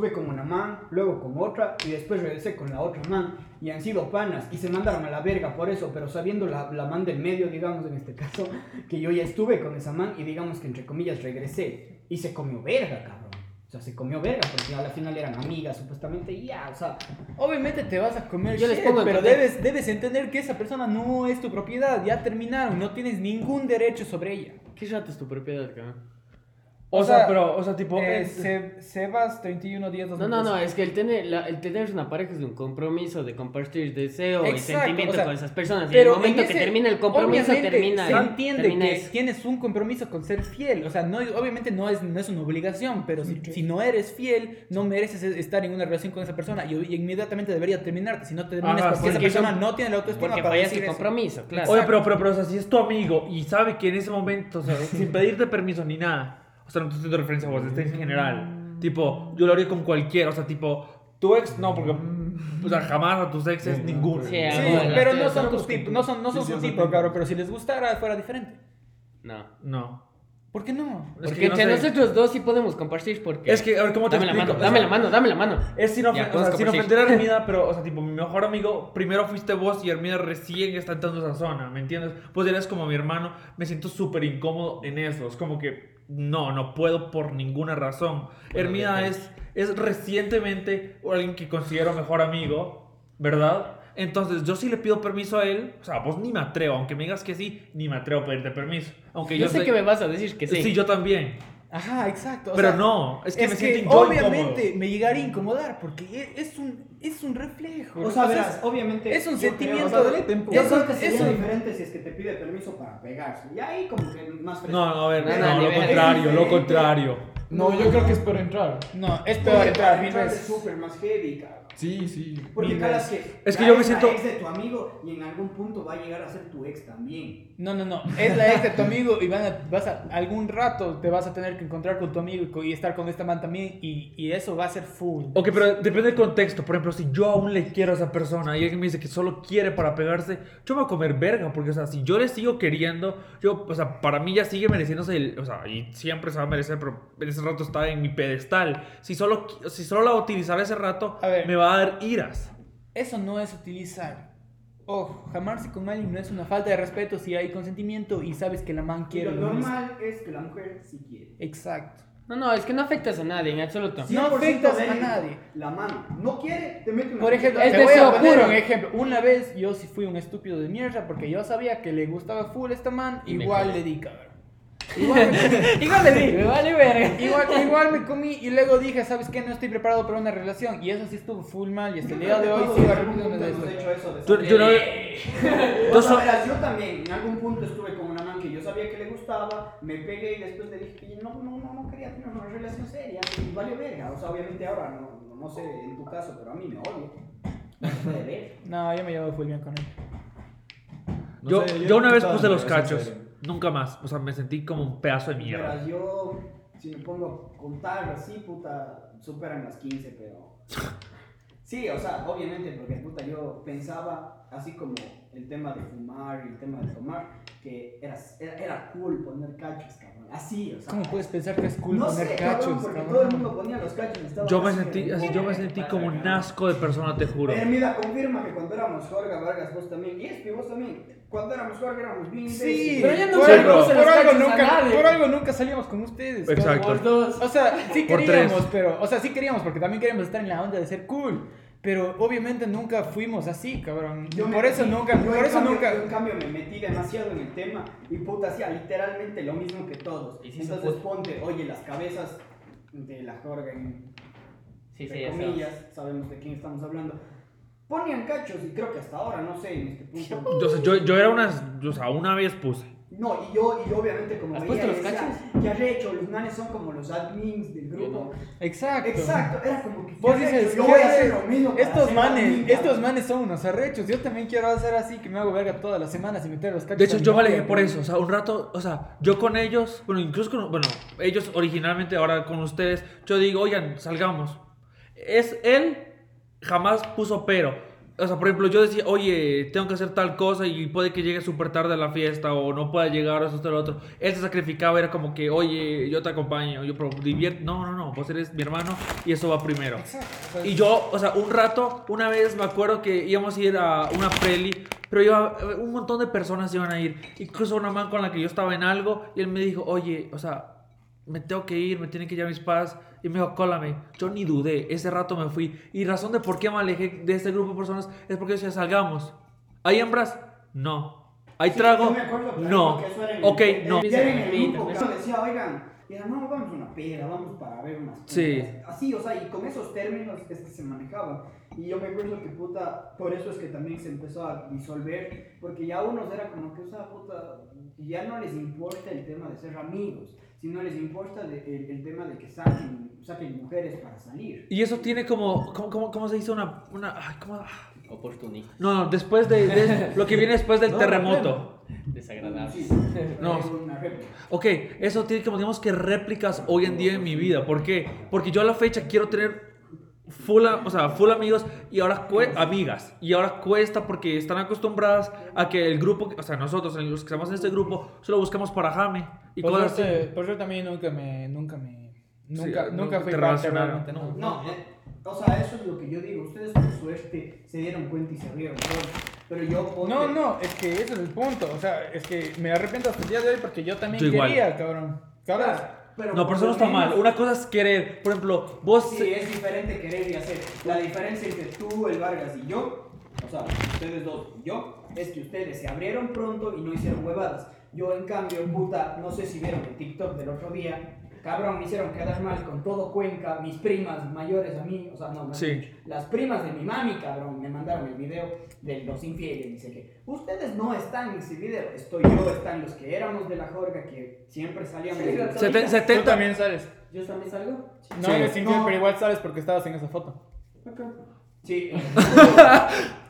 estuve con una man, luego con otra, y después regresé con la otra man, y han sido panas, y se mandaron a la verga por eso, pero sabiendo la, la man del medio, digamos, en este caso, que yo ya estuve con esa man, y digamos que entre comillas regresé. Y se comió verga, cabrón. O sea, se comió verga porque a la final eran amigas, supuestamente, y ya, o sea, Obviamente te vas a comer Yo les shit, pongo en pero debes, debes entender que esa persona no es tu propiedad, ya terminaron, no tienes ningún derecho sobre ella. ¿Qué rato es tu propiedad, cabrón? O, O sea, sea, pero, o sea, tipo. Eh, eh, Se- Sebas, 31 días, No, no, no, es que el tener, la- el tener una pareja es un compromiso de compartir deseo y Exacto, sentimiento o sea, con esas personas. Y en Pero el momento en que ese- termina el compromiso, obviamente termina. Se entiende termina que eso. tienes un compromiso con ser fiel. O sea, no, obviamente no es, no es una obligación, pero si, si no eres fiel, no mereces estar en una relación con esa persona y, y inmediatamente debería terminarte. Si no terminas Ajá, porque esa porque persona son- no tiene la autoestima Porque para fallas decir el compromiso, claro. Oye, pero, pero, pero, o sea, si es tu amigo y sabe que en ese momento, o sea, sin pedirte permiso ni nada, o sea, no estoy haciendo referencia a vos, está en general. Tipo, yo lo haría con cualquiera, o sea, tipo, tu ex, no, porque, o sea, jamás a tus exes, ninguno. Sí, Sí, bueno, pero no son ¿no? tus tipos, no son, no son Sí, sí, su tipo, tipos. cabrón, pero si les gustara fuera diferente. No. No. ¿Por qué no? Es Porque que no entre sé. nosotros dos sí podemos compartir porque... Es que, a ver, ¿cómo te Dame la explico? mano, O dame la mano, dame la mano. Es sin, Ya, ofen- o sea, sin ofender a Hermida, pero, o sea, tipo, mi mejor amigo, primero fuiste vos y Hermida recién está entrando a esa zona, ¿me entiendes? Pues eres como mi hermano, me siento súper incómodo en eso, es como que no, no puedo por ninguna razón. Hermida es, es recientemente alguien que considero mejor amigo, ¿verdad? Entonces yo sí le pido permiso a él, o sea, vos ni me atrevo, aunque me digas que sí, ni me atrevo a pedirte permiso. Aunque Yo yo, sé que me vas a decir que sí. Sí, yo también. Ajá, exacto. o Pero sea, no, es que es me que siento yo obviamente incómodo. me llegaría a incomodar porque e- es un, es un reflejo. o sea, es- verás, obviamente. es un yo creo- sentimiento o sea, de- Yo es creo un- que sería es diferente si es que te pide permiso para pegarse. Y ahí, como que más fresco. No, no, a ver, No, no, no, lo contrario, lo contrario. No, yo creo que es por entrar. No, es peor para entrar mil es súper más heavy, cabrón. Sí, sí. Porque veces. que Es que yo me siento- ex de tu amigo y en algún punto va a llegar a ser tu ex también. No, no, no. Es la ex de tu amigo y van a, vas a, algún rato te vas a tener que encontrar con tu amigo y estar con esta man también y, y eso va a ser full. Ok, pero depende del contexto. Por ejemplo, si yo aún le quiero a esa persona y alguien me dice que solo quiere para pegarse, yo me voy a comer verga. Porque, o sea, si yo le sigo queriendo, yo, o sea, para mí ya sigue mereciéndose el. O sea, y siempre se va a merecer, pero en ese rato está en mi pedestal. Si solo, si solo la utilizar ese rato, A ver. me va a dar iras. Eso no es utilizar. Ojo, jamarse con alguien no es una falta de respeto si hay consentimiento y sabes que la man Y quiere lo lo mismo. normal es que la mujer sí quiere. Exacto. No, no, es que no afectas a nadie en absoluto. No 100% afectas a nadie. La mano no quiere, te mete una Por ejemplo, Es deseo puro. un ejemplo. Una vez yo sí fui un estúpido de mierda porque yo sabía que le gustaba full esta man, Y igual le di, cabrón. Igual, me- igual le di. Me vale verga. Igual, igual me comí y luego dije, ¿sabes qué? No estoy preparado para una relación. Y eso sí estuvo full mal y hasta el día de hoy sigo arrepintiéndome de eso. hecho de no. O yo sea, so- verás, yo también en algún punto estuve con una man que yo sabía que le gustaba, me pegué y después le dije que no, no, no, no quería tener una relación seria y valió verga. O sea, obviamente ahora no, no, no sé en tu caso, pero a mí me odia. No se puede ver. No, yo me llevo full bien con él. No yo, sé, yo yo una vez puse los cachos. Nunca más. O sea, me sentí como un pedazo de mierda. Yo, si me pongo a contar así, puta, superan las 15, pero. Sí, o sea, obviamente, porque puta, yo pensaba, así como el tema de fumar y el tema de tomar, que era, era, era cool poner cachos, cabrón. Así, o sea. ¿Cómo puedes pensar que es cool no poner sé, cachos, cabrón, porque cabrón? todo el mundo ponía los cachos. Yo me sentí, así, yo me sentí como un asco de persona, te juro. Eh, mira, confirma que cuando éramos Jorge Vargas, vos también, y es que vos también, cuando éramos Jorge éramos bien Sí. Pero ya no por, algo, por nunca, nadie. por algo nunca salíamos con ustedes. Exacto. Por dos. O sea, sí queríamos, pero, o sea, sí queríamos porque también queríamos estar en la onda de ser cool. Pero obviamente nunca fuimos así, cabrón. Yo por eso metí- nunca, yo por eso cambio- nunca. yo en cambio me metí demasiado en el tema y puta hacía literalmente lo mismo que todos. Y se Entonces ponte, oye, las cabezas de la Jorge, en- Sí, entre sí, comillas, sabemos de quién estamos hablando. Ponían cachos y creo que hasta ahora, no sé, en este punto. Yo, yo, yo era unas. O sea, una vez puse. No, y yo, y yo obviamente como ¿Has veía, puesto los decía, cachos? ¿qué has hecho? Los manes son como los admins del grupo. Exacto. Exacto, era como que Vos ¿qué has dices, hecho? yo ¿qué voy a haces? hacer lo mismo para Estos ser manes, admin, estos cabrón. manes son unos arrechos. Yo también quiero hacer así, que me hago verga todas las semanas y meter los cachos. De hecho, a mi yo me novia, alejé por eso. O sea, un rato, o sea, yo con ellos, bueno, incluso con, bueno, ellos originalmente, ahora con ustedes, yo digo, oigan, salgamos. Es él, jamás puso pero. O sea, por ejemplo, yo decía, oye, tengo que hacer tal cosa y puede que llegue súper tarde a la fiesta o no pueda llegar, eso, esto, lo otro. Él se sacrificaba, era como que, oye, yo te acompaño, yo pero divierte. No, no, no, vos eres mi hermano y eso va primero. Exacto. Y yo, o sea, un rato, una vez me acuerdo que íbamos a ir a una preli, pero iba, un montón de personas iban a ir. Incluso una man con la que yo estaba en algo, y él me dijo, oye, o sea, me tengo que ir, me tienen que llevar mis padres. Y me dijo, cólame. Yo ni dudé, ese rato me fui. Y razón de por qué me alejé de este grupo de personas es porque yo decía, salgamos. ¿Hay hembras? No. ¿Hay trago? Yo me acuerdo, claro, No. porque eso era en- Ok, en- no. El Sí, grupo, sí. claro, decía, oigan, mira, no, vamos a una peda, vamos para ver unas Sí. pedas. Así, o sea, y con esos términos es que se manejaban. Y yo me acuerdo que, puta, por eso es que también se empezó a disolver, porque ya unos era como que, o sea, puta, ya no les importa el tema de ser amigos, sino les importa de- el, el tema de que saquen, saquen mujeres para salir. Y eso tiene como, ¿cómo, cómo, cómo se dice una, una, ay, cómo? Oportunista. No, no, después de, de- lo que viene después del terremoto. Desagradable. Sí, No. Ok, eso tiene como digamos que réplicas hoy en día en mi vida. ¿Por qué? Porque yo a la fecha quiero tener full, a- o sea, full amigos y ahora amigas. Y ahora cuesta porque están acostumbradas a que el grupo, o sea, nosotros, en los que estamos en este grupo, solo buscamos para jame y Por cosas así. suerte, por suerte a mí nunca me, nunca me, nunca, Sí, nunca no fui te parte realmente, no. No, eh, o sea, eso es lo que yo digo. Ustedes por suerte se dieron cuenta y se rieron. Pero, pero yo... ponte- No, no, es que ese es el punto. O sea, es que me arrepiento hasta el día de hoy porque yo también Yo igual. quería, cabrón. Cabrón. Claro, pero No, pero eso no está mal. Una cosa es querer. Por ejemplo, vos... Sí, es diferente querer y hacer. La diferencia entre tú, el Vargas y yo, o sea, ustedes dos y yo, es que ustedes se abrieron pronto y no hicieron huevadas. Yo, en cambio, puta, no sé si vieron el TikTok del otro día. Cabrón, me hicieron quedar mal con todo Cuenca, mis primas mayores a mí, o sea, no, Sí. las primas de mi mami, cabrón, me mandaron el video de los infieles, dice que ustedes no están en ese video, estoy yo, están los que éramos de la jorga, que siempre salíamos. Sí, claro. Seten- Tú 70... también sales. ¿Yo también salgo? No Sí. eres infiel, No. pero igual sales porque estabas en esa foto. Sí.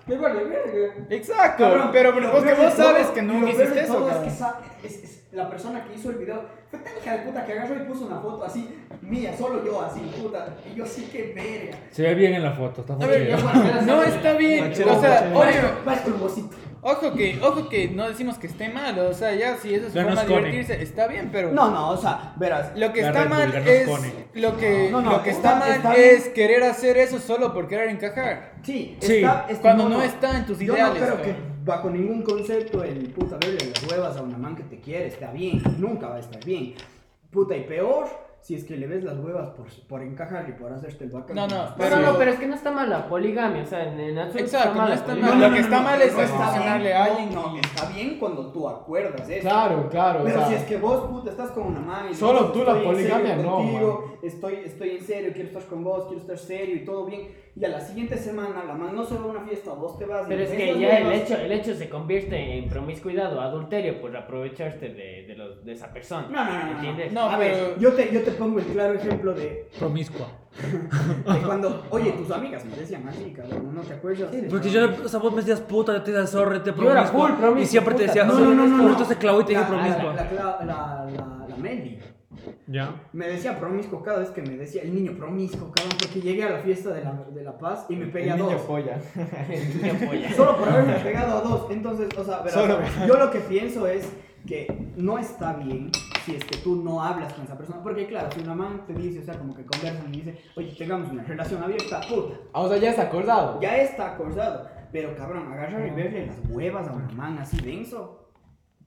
Me vale verga. Exacto, Cabrón, pero lo vos que de vos sabes todo- que peor hiciste de eso, es que sa- es- es- la persona que hizo el video fue tan hija de puta que agarró y puso una foto así, mía, solo yo así, puta. Y yo sí que verga. Se ve bien en la foto, está ver, no está bien. O sea, oye, Va exclusivito. Ojo que, ojo que no decimos que esté mal. O sea, ya si esa es Ganos forma de divertirse, está bien, pero. No, no, o sea, verás. Lo que está mal es lo que No, no, lo que está- está mal está bien. es querer hacer eso solo por querer encajar. Sí, Sí, está, es- cuando no está en tus Yo ideales, no creo que bajo ningún concepto el puta verle las huevas a una man que te quiere está bien. Nunca va a estar bien. Puta, y peor si es que le ves las huevas por, por encajar y por hacerte el bacán. No, no, Sí. Pero no, pero es que no está mal la poligamia, o sea, en, en Exacto, no la está poligamia. mal. Lo que está mal es está bien, a alguien No, no, está bien cuando tú acuerdas eso. Claro, claro. o Pero sea, si es que vos, puta, estás con una man y Solo tú la poligamia, no, contigo, estoy, estoy en serio, quiero estar con vos, quiero estar serio y todo bien. Y a la siguiente semana la man no se va a una fiesta, vos te vas Pero es que ya el hecho, el hecho se convierte en promiscuidad o adulterio por aprovecharte de, de, los, de esa persona. No, no, no, no. ¿Entiendes? No, a ver, yo te, yo te pongo el claro ejemplo de, Promiscua. de cuando, oye, tus amigas me decían así, cabrón, ¿no te acuerdas? Porque yo, o sea, vos me decías puta, te das zorra, te Yo era promiscua. full promiscua, Y siempre te puta. decía, No, "Solo no, no, no, se clavó y te dije La- promiscua. La, la, la, la, la Melvi. Ya. Me decía promiscuo cada vez que me decía el niño promiscuo, cabrón, porque llegué a la fiesta de la, de la Paz y me pegué a el niño dos. polla. Niño polla. Solo por haberme pegado a dos. Entonces, o sea, verás, Solo. yo lo que pienso es que no está bien si es que tú no hablas con esa persona. Porque, claro, si una man te dice, o sea, como que conversan y dice, oye, tengamos una relación abierta, puta, Ah, o sea, ya está acordado. ya está acordado. Pero, cabrón, agarrar y verle las huevas a una man así denso,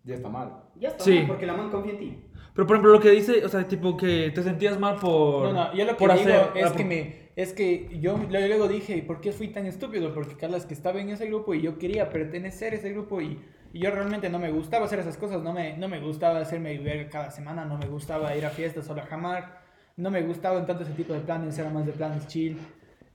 Ya está mal. ya está, Sí. mal, porque la man confía en ti. Pero por ejemplo, lo que dice, o sea, tipo que te sentías mal por. No, no, yo lo que digo hacer- es ah, que por- me es que yo luego dije, ¿por qué fui tan estúpido? Porque Carlos que estaba en ese grupo y yo quería pertenecer a ese grupo y, y yo realmente no me gustaba hacer esas cosas, no me, no me gustaba hacerme verga cada semana, no me gustaba ir a fiestas solo a jamar, no me gustaba tanto ese tipo de planes, era más de planes chill.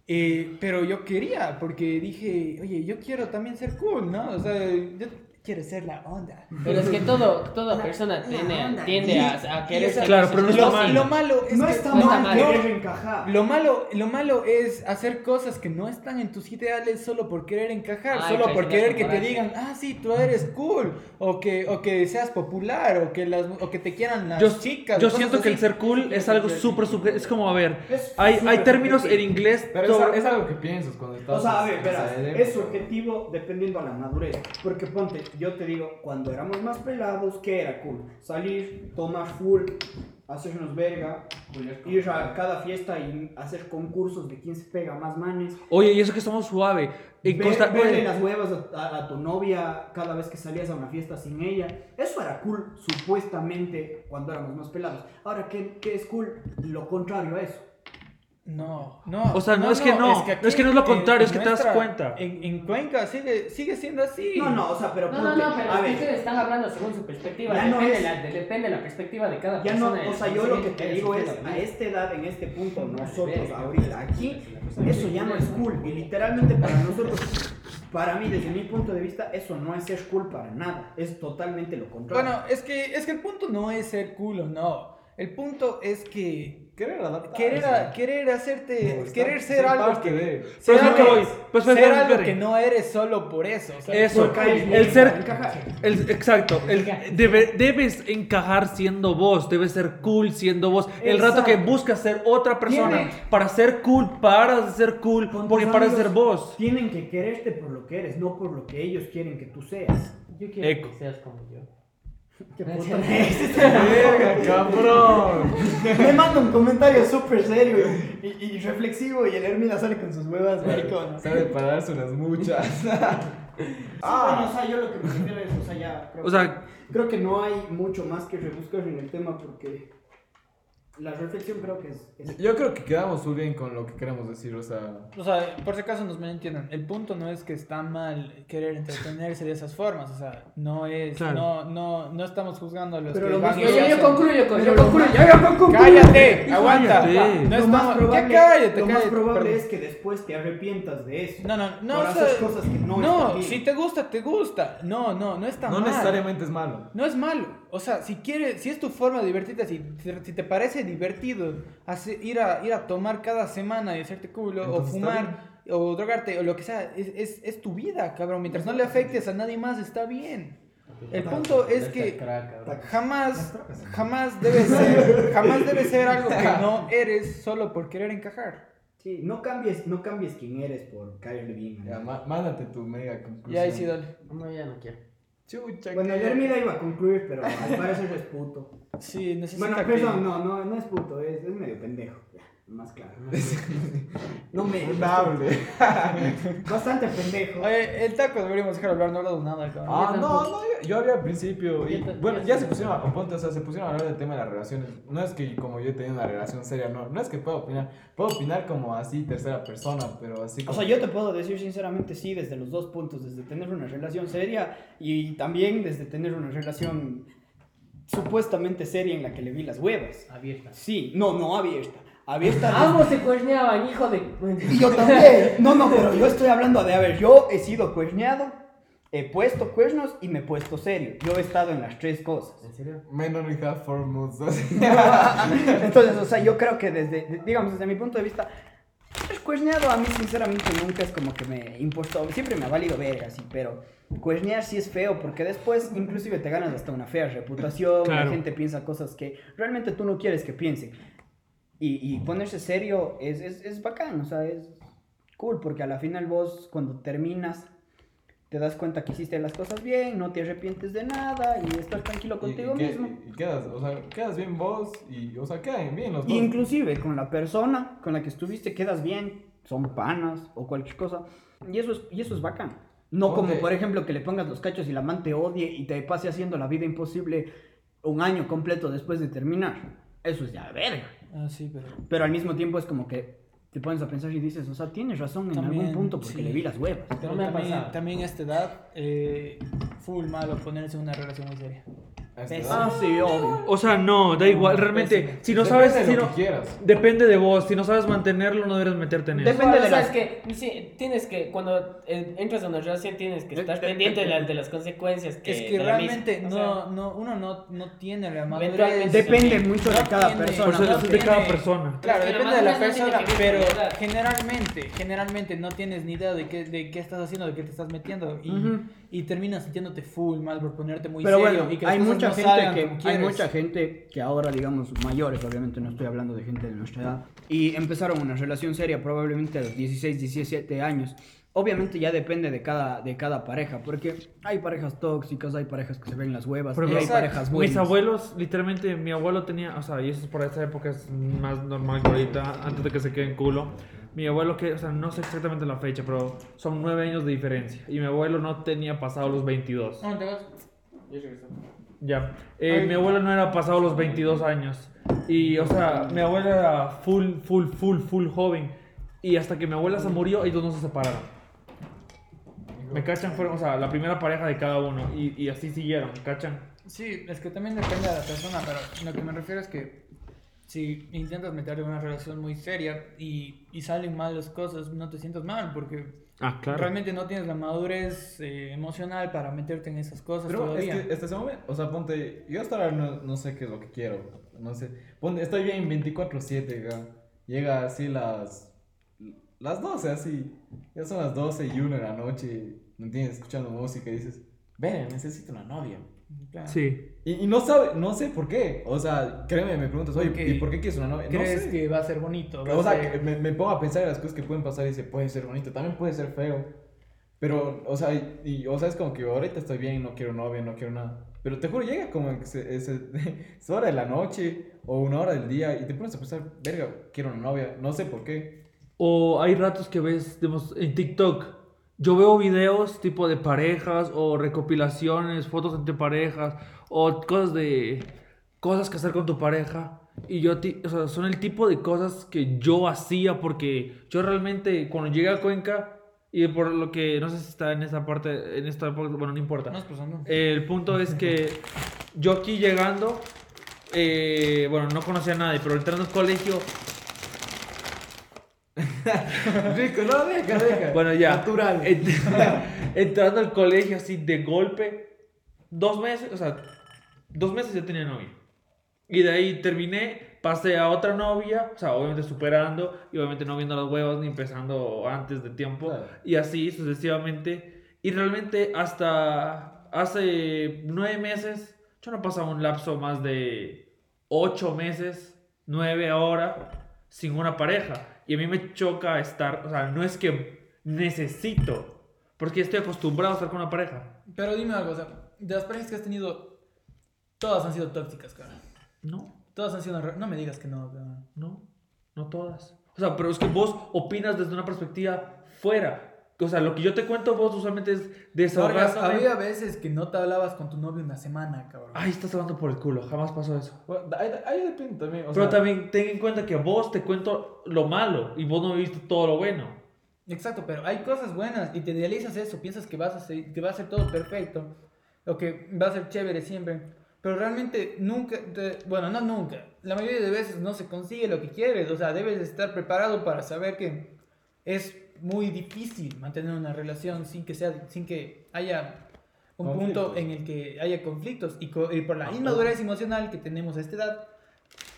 Eh, pero yo quería, porque dije, oye, yo quiero también ser cool, ¿no? O sea, yo quiero ser la onda. Pero es que todo, toda persona tiene, tiende a, a querer ser Claro, pero no está lo, mal. lo malo es no que está no está mal mal. querer encajar. Lo malo, lo malo es hacer cosas que no están en tus ideales solo por querer encajar, Ah, solo por querer tu que te digan, ah, sí, tú eres cool, o que, o que seas popular, o que, las, o que te quieran las Yo, chicas. yo siento que el así. ser cool es algo súper, súper. Es como, a ver, Es hay, hay términos en subjetivo. inglés. Pero todo- es, algo que piensas cuando estás. O sea, a ver, verás, es subjetivo dependiendo a la madurez. Porque ponte, yo te digo, cuando éramos más pelados, ¿qué era cool? Salir, tomar full, hacernos verga, ir a cada fiesta y hacer concursos de quién se pega más manes. Oye, y eso que estamos suave. En Ver- Costa verle oye, las huevas a, a- a tu novia cada vez que salías a una fiesta sin ella. Eso era cool, supuestamente, cuando éramos más pelados. Ahora, ¿qué, qué es cool? Lo contrario a eso. No, no. O sea, no es que no, no es que no es lo en- contrario, es que te das cuenta. En, en Cuenca sigue, sigue siendo así. No, no, o sea, pero No, no, no, pero a es que ver, ustedes están hablando según su perspectiva. Ya no depende, es- la, de- depende de la perspectiva de cada Ya no, persona. o sea, yo lo que te digo es, a esta edad, en este punto, nosotros ahorita aquí, eso ya no es cool. Y literalmente para nosotros, para mí, desde mi punto de vista, eso no es ser cool para nada. Es totalmente lo contrario. Bueno, es que, es que el punto no es ser cool o no. El punto es que Querer adaptarse. querer, a- querer hacerte, No, querer ser algo que, de- ser es lo que algo- voy. Pues, ser algo espera. que no eres solo por eso. o sea, Eso, el bien, ser, encajar. el, exacto, el, debe- debes encajar siendo vos, debes ser cool siendo vos. El rato que Exacto. buscas ser otra persona, Tiene- para ser cool, paras de ser cool, Con porque amigos ser vos. Tienen que quererte por lo que eres, no por lo que ellos quieren que tú seas. Yo quiero Eco. que seas como yo. Qué puta Verga, cabrón. Me manda un comentario súper serio y, y reflexivo y el Hermida sale con sus huevas, maricón. Sabe pararse unas muchas. Ah, bueno, o sea, yo lo que me refiero es, o sea, ya. Creo O sea- creo que no hay mucho más que rebuscar en el tema porque la reflexión creo que es. es- Yo creo que quedamos muy bien con lo que queremos decir, o sea. O sea, por si acaso nos me entiendan, el punto no es que está mal querer entretenerse de esas formas, o sea, no es, Claro. no, no, no estamos juzgando a los Pero que lo van más Yo, yo, yo concluyo con yo concluyo. más- Yo, yo concluyo. Cállate, aguanta. Cállate. No lo más estamos, probable, ya cállate, lo más cállate, probable perdón. es que después te arrepientas de eso. No, no, no, por o sea, cosas que no, es no, si te gusta, te gusta. No, no, no está No mal. necesariamente es malo. No es malo. O sea, si quieres, si es tu forma de divertirte, si, si te parece divertido hacer- ir, a, ir a tomar cada semana y hacerte culo, Entonces o fumar, o drogarte, o lo que sea, es, es, es tu vida, cabrón. Mientras no le afectes a nadie más, está bien. El punto es que jamás, jamás debe ser, jamás debe ser algo que no eres solo por querer encajar. Sí, no cambies, no cambies quién eres por caerle bien. Ya, mándate tu mega conclusión. Ya ahí sí, dale. No, ya no quiero. Chucha, Bueno, el que- Hermida iba a concluir, pero al parecer es puto. Sí, necesita Bueno, que- perdón, no, no, no es puto, es, es medio pendejo. Más claro. No me. Funable. Bastante pendejo. Oye, el taco deberíamos dejar hablar, no he hablado nada, cabrón. Ah, no, no, yo, yo hablé al principio. Y, bueno, ya se pusieron, a, ponte, o sea, se pusieron a hablar del tema de las relaciones. No es que como yo he tenido una relación seria, no, no es que pueda opinar. Puedo opinar como así, tercera persona, pero así O como. sea, yo te puedo decir sinceramente sí, desde los dos puntos, desde tener una relación seria y también desde tener una relación supuestamente seria en la que le vi las huevas. Abierta. Sí, no, no abierta. Abierta. desde- Ambos se cuerneaban, hijo de. Y yo también. No, no, pero yo estoy hablando de, a ver, yo he sido cuerneado, he puesto cuernos y me he puesto serio. Yo he estado en las tres cosas. ¿En serio? Men only have four moods. Entonces, o sea, yo creo que desde, de- digamos, desde mi punto de vista, el cuerneado a mí sinceramente nunca es como que me impostó, siempre me ha valido verga, sí, pero cuernear sí es feo porque después inclusive te ganas hasta una fea reputación, Claro. la gente piensa cosas que realmente tú no quieres que piensen. Y, y ponerse serio es, es, es bacán, o sea, es cool porque a la final vos cuando terminas te das cuenta que hiciste las cosas bien, no te arrepientes de nada y estás tranquilo Y- contigo y, que- mismo. y quedas, o sea, quedas bien vos y, o sea, quedan bien los dos. Inclusive con la persona con la que estuviste quedas bien, son panas o cualquier cosa. Y eso es, y eso es bacán. No como, por ejemplo, que le pongas los cachos y la man te odie y te pase haciendo la vida imposible un año completo después de terminar. Eso es ya verga. Ah, sí, pero... Pero al mismo tiempo es como que te pones a pensar y dices, o sea, tienes razón en También, algún punto porque sí. le vi las huevas. Pero me ha también, también a esta edad, eh, full malo ponerse en una relación muy seria. Ah, sí, obvio. O sea, no, da igual, realmente, si no Depende sabes, de si lo no, que quieras. depende de vos, si no sabes mantenerlo, no deberes meterte en eso. Depende de o sea, las- es que sí, tienes que, cuando eh, entras a una relación, tienes que estar pendiente de, la- de las consecuencias que es que de la misma. realmente O no, sea, no, uno no, no tiene la madurez. Eventualmente Depende sí. mucho de No cada tiene- persona. Por eso no es de tiene- cada persona. Claro, depende de la madurez no tiene persona, que ver pero con la edad. generalmente, generalmente no tienes ni idea de qué, de qué estás haciendo, de qué te estás metiendo y, Ujú. y terminas sintiéndote full mal por ponerte muy Pero serio bueno, y que las hay cosas mucha no gente salgan que hay quieres. mucha gente que ahora digamos mayores, obviamente no estoy hablando de gente de nuestra edad y empezaron una relación seria probablemente a los 16, 17 años Obviamente ya depende de cada, de cada pareja, porque hay parejas tóxicas, hay parejas que se ven las huevas, Pero y hay parejas buenas. Mis abuelos, literalmente, mi abuelo tenía, o sea, y eso es por esa época es más normal que ahorita, antes de que se queden culo. Mi abuelo, que, o sea, no sé exactamente la fecha, pero son nueve años de diferencia. Y mi abuelo no tenía pasado los 22. ¿Dónde te vas? Ya. Eh, mi abuelo no era pasado los 22 años. Y, o sea, mi abuelo era full, full, full, full joven. Y hasta que mi abuela se murió, ellos no se separaron. Me cachan, fueron, o sea, la primera pareja de cada uno. Y, y así siguieron, ¿me cachan? Sí, es que también depende de la persona, pero lo que me refiero es que si intentas meterte en una relación muy seria y, y salen mal las cosas, no te sientas mal, porque Ah, realmente no tienes la madurez eh, emocional para meterte en esas cosas Pero es todavía. que hasta ese momento, o sea, ponte, yo hasta ahora no, no sé qué es lo que quiero, no sé, ponte, estoy bien 24/7, ga. llega así las, las 12, así, ya son las 12 y 1 de la noche, ¿me entiendes? Escuchando música y dices, ve, necesito una novia. Claro. Sí. Y, y no sabe, no sé por qué, o sea, créeme, me preguntas, oye, Porque ¿y por qué quieres una novia? No ¿Crees sé. que va a ser bonito? O sea, ser- me, me pongo a pensar en las cosas que pueden pasar y dice, puede ser bonito, también puede ser feo. Pero, o sea, y, y, o sea, es como que ahorita estoy bien, no quiero novia, no quiero nada. Pero te juro, llega como ese, ese, esa hora de la noche o una hora del día y te pones a pensar, verga, quiero una novia, no sé por qué. O hay ratos que ves, digamos, en TikTok. Yo veo videos tipo de parejas o recopilaciones, fotos entre parejas o cosas de cosas que hacer con tu pareja. Y yo, o sea, son el tipo de cosas que yo hacía porque yo realmente cuando llegué a Cuenca y por lo que no sé si está en esa parte, en esta bueno, no importa. No es pasando. El punto es que yo aquí llegando, eh, bueno, no conocía a nadie, pero entrando al colegio, Rico, no, deja, deja. Bueno, ya. Natural. Ent- Entrando al colegio así de golpe, dos meses, o sea, dos meses ya tenía novia. Y de ahí terminé, pasé a otra novia, o sea, obviamente superando y obviamente no viendo las huevas ni empezando antes de tiempo. Claro. Y así sucesivamente. Y realmente hasta hace nueve meses, yo no pasaba un lapso más de ocho meses, nueve ahora, sin una pareja. Y a mí me choca estar, o sea, no es que necesito, porque estoy acostumbrado a estar con una pareja. Pero dime algo, o sea, de las parejas que has tenido, todas han sido tóxicas, cara. No, Todas han sido... No me digas que no, cara. no, no todas. O sea, pero es que vos opinas desde una perspectiva fuera. O sea, lo que yo te cuento vos usualmente es desahogarse. había veces que no te hablabas con tu novio una semana, cabrón. Ay, estás hablando por el culo, jamás pasó eso. Bueno, ahí, ahí depende también. O Pero sea, también ten en cuenta que vos te cuento lo malo y vos no viste todo lo bueno. Exacto, pero hay cosas buenas y te idealizas eso, piensas que vas a ser, que va a ser todo perfecto, o que va a ser chévere siempre, pero realmente nunca, te- bueno, no nunca, la mayoría de veces no se consigue lo que quieres, o sea, debes estar preparado para saber que es muy difícil mantener una relación sin que sea, sin que haya un punto Conflictos. en el que haya conflictos y, co- y por la inmadurez emocional que tenemos a esta edad,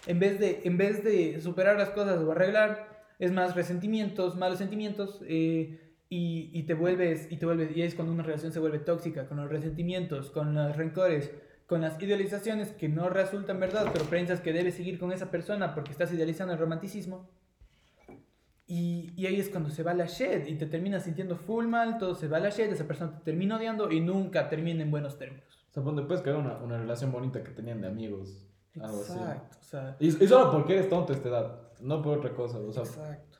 en vez de, en vez de superar las cosas o arreglar, es más resentimientos, malos sentimientos, eh, y, y te vuelves, y te vuelves, y es cuando una relación se vuelve tóxica, con los resentimientos, con los rencores, con las idealizaciones que no resultan verdad, pero piensas que debes seguir con esa persona porque estás idealizando el romanticismo. Y, y ahí es cuando se va la shit y te terminas sintiendo full mal, todo se va a la shit, esa persona te termina odiando y nunca termina en buenos términos. o sea, ponte, puedes crear una, una relación bonita que tenían de amigos. Algo así. Exacto, o sea, Y, y solo porque eres tonto a esta edad, no por otra cosa. O sea, exacto.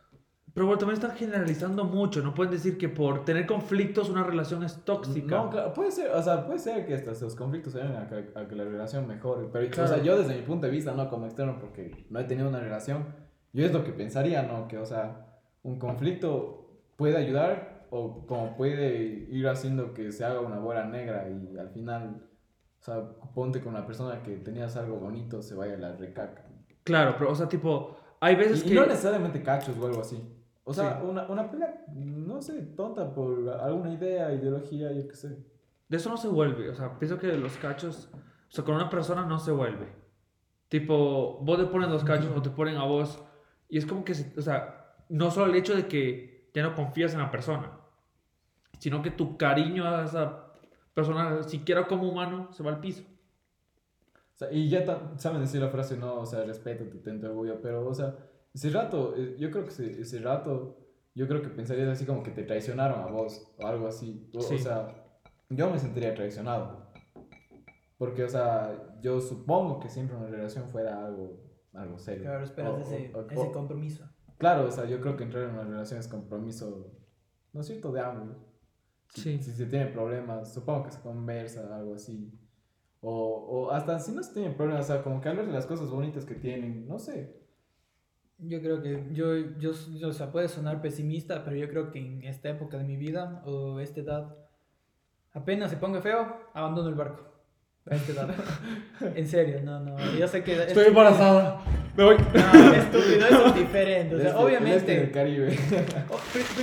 Pero bueno, también están generalizando mucho. No pueden decir que por tener conflictos una relación es tóxica. No, claro, puede ser, o sea, puede ser que hasta esos conflictos ayuden a que, a que la relación mejore. Pero, o Claro. sea, yo desde mi punto de vista, no como externo, porque no he tenido una relación, yo es lo que pensaría, ¿no? Que, o sea, un conflicto puede ayudar o como puede ir haciendo que se haga una bola negra y al final, o sea, ponte con una persona que tenías algo bonito, se vaya a la recaca. Claro, pero, o sea, tipo, hay veces Y, y que. no necesariamente cachos o algo así. O sea, Sí. una, una pelea, no sé, tonta por alguna idea, ideología, yo qué sé. De eso no se vuelve. O sea, pienso que los cachos. O sea, con una persona no se vuelve. Tipo, vos le pones los cachos o te ponen a vos. Y es como que, se- o sea, no solo el hecho de que ya no confías en la persona, sino que tu cariño a esa persona, siquiera como humano, se va al piso. O sea, y ya saben decir la frase, no, o sea, respétate, ten tu orgullo, pero, o sea, ese rato, eh, yo creo que ese, ese rato yo creo que pensarías así como que te traicionaron a vos o algo así. O, sea, yo me sentiría traicionado. Porque, o sea, yo supongo que siempre una relación fuera algo, algo serio. Claro, esperas O- ese, o- o- ese o- compromiso. Claro, o sea, yo creo que entrar en una relación es compromiso, ¿no es cierto?, de ambos. Si, Sí. si se tiene problemas, supongo que se conversa, algo así. O, o hasta si no se tienen problemas, o sea, como que hablar de las cosas bonitas que tienen, no sé. Yo creo que yo, yo, yo, o sea, puede sonar pesimista, pero yo creo que en esta época de mi vida o esta edad, apenas se ponga feo, abandono el barco. Edad. en serio, no, no. Yo sé que. Estoy embarazada. Me voy. No, estúpido, eso es diferente. O sea, este- el este obviamente. del Caribe. Oh,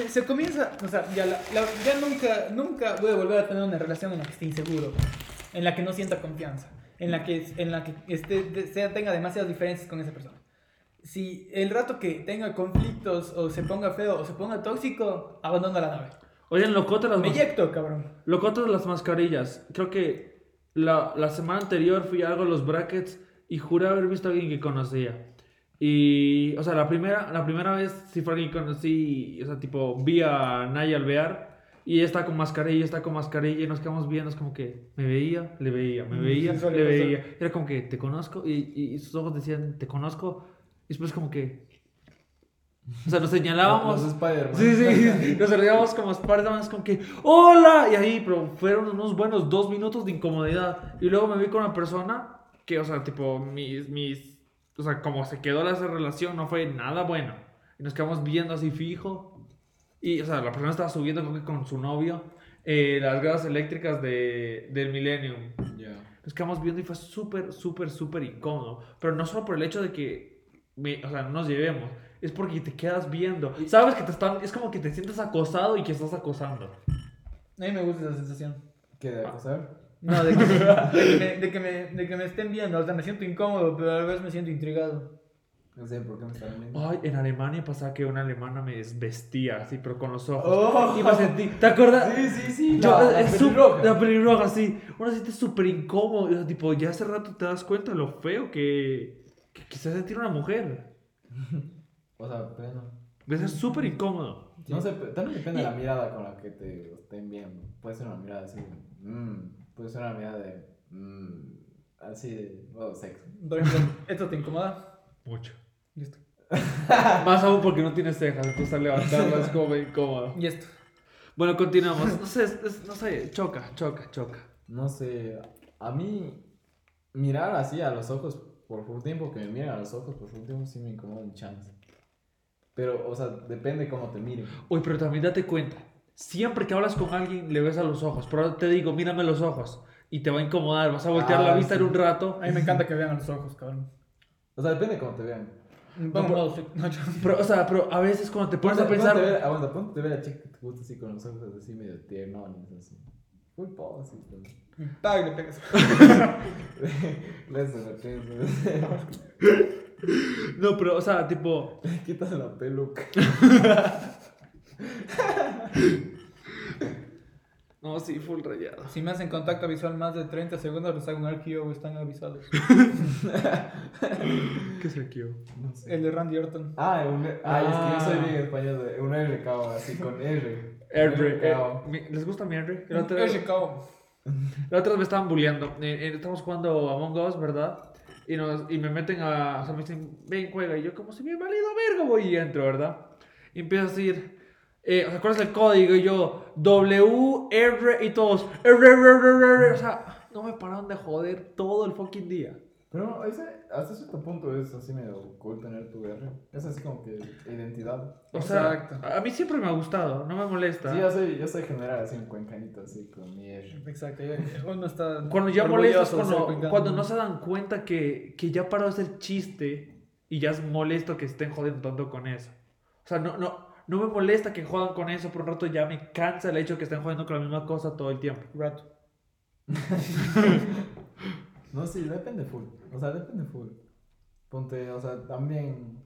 se comienza, o sea, ya, la- la- ya nunca, nunca voy a volver a tener una relación en la que esté inseguro, en la que no sienta confianza, en la que, en la que esté, de- sea, tenga demasiadas diferencias con esa persona. Si el rato que tenga conflictos o se ponga feo o se ponga tóxico, abandono la nave. Oigan, locote las Me eyecto, cabrón. Locote de las mascarillas. Creo que la, la semana anterior fui a algo los brackets y juré haber visto a alguien que conocía. Y, o sea, la primera, la primera vez sí fue alguien que conocí, o sea, tipo, vi a Naya Alvear y ella está con mascarilla, está con mascarilla y nos quedamos viendo, es como que me veía, le veía, me veía, sí, le veía. Era como que te conozco y, y sus ojos decían, te conozco. Y después como que... O sea, nos señalábamos. Los Spider-Man. Sí, sí, nos salíamos como Spider-Man, como que ¡Hola! Y ahí, pero fueron unos buenos dos minutos de incomodidad. Y luego me vi con una persona que, o sea, tipo, mis, mis, o sea, como se quedó la relación, no fue nada bueno. Y nos quedamos viendo así fijo. Y, o sea, la persona estaba subiendo creo que con su novio eh, las gradas eléctricas de, del Millennium. Ya. Nos quedamos viendo y fue súper, súper, súper incómodo. Pero no solo por el hecho de que, me- o sea, no nos llevemos. Es porque te quedas viendo. Sabes que te están... Es como que te sientes acosado y que estás acosando. A mí me gusta esa sensación. ¿Qué de acosar? No, de que, me, de, que me, de, que me, de que me estén viendo. O sea, me siento incómodo, pero a la vez me siento intrigado. No sé por qué me están viendo. Ay, en Alemania pasaba que una alemana me desvestía así, pero con los ojos. Oh. Y me sentí... ¿Te acuerdas? Sí, sí, sí. Yo, la, la es pelirroja. la pelirroja, sí. Uno se siente súper incómodo. o sea, Tipo, ya hace rato te das cuenta de lo feo que, que, que se sentir una mujer. O sea, bueno. Debe ser súper incómodo. No sé, también depende de la mirada con la que te estén viendo. Puede ser una mirada así, mmm. Puede ser una mirada de, mmm. Así de, oh, sexo. Por ejemplo, ¿esto te incomoda? Mucho. Listo. Más aún porque no tienes cejas, entonces al levantarlas es como incómodo. Y esto. Bueno, continuamos. No sé, es- es- no sé, choca, choca, choca. No sé, a mí mirar así a los ojos por un tiempo que me miren a los ojos por un tiempo sí me incomoda un chance. Pero, o sea, depende cómo te miren. Uy, pero también date cuenta. Siempre que hablas con alguien le ves a los ojos. Pero te digo, mírame los ojos. Y te va a incomodar. Vas a voltear Ah, la vista sí. en un rato. A mí me encanta que vean a los ojos, cabrón. O sea, depende de cómo te vean. Pero-. No, yo- Pero, o sea, pero a veces cuando te pones a pensar. Ponte a ver, aguanta, ponte a ver a la chica que te gusta así con los ojos así medio tiernones, así. Full pose, así. le pegas. Eso, lo que No, pero, o sea, tipo. Quitas la peluca. No, sí, full rayado. Si me hacen contacto visual más de 30 segundos, les hago un archivo, están avisados. ¿Qué es aquí? No sé. El de Randy Orton. Ah, un, ay, es que yo soy Ah. bien español, de, un R cabo, así con R. R eh, ¿Les gusta mi Airdrie? La otra vez-. La otra vez me estaban bulleando. Eh, eh, estamos jugando Among Us, ¿verdad? Y, nos, y me meten a. O sea, me dicen, ven, juega. Y yo, como si me valido verga, voy y entro, ¿verdad? Y empiezo a decir, eh, ¿cuál es el código? Y yo, W, R, y todos, R, R, R, R, R. O sea, no me pararon de joder todo el fucking día. Pero ese, hasta cierto punto es así medio cool tener tu R. Es así como que identidad. O sea, Exacto. a mí siempre me ha gustado, no me molesta. Sí, yo soy, yo soy general así un cuencanito así con mi R. Exacto. Uno está. Cuando ya molestas, cuando, cuando no se dan cuenta que, que ya paró de ser chiste y ya es molesto que estén jodiendo tanto con eso. O sea, no, no, no me molesta que jodan con eso, por un rato ya me cansa el hecho de que estén jodiendo con la misma cosa todo el tiempo. Rato. No, sí, depende full. O sea, depende full. Ponte, o sea, también.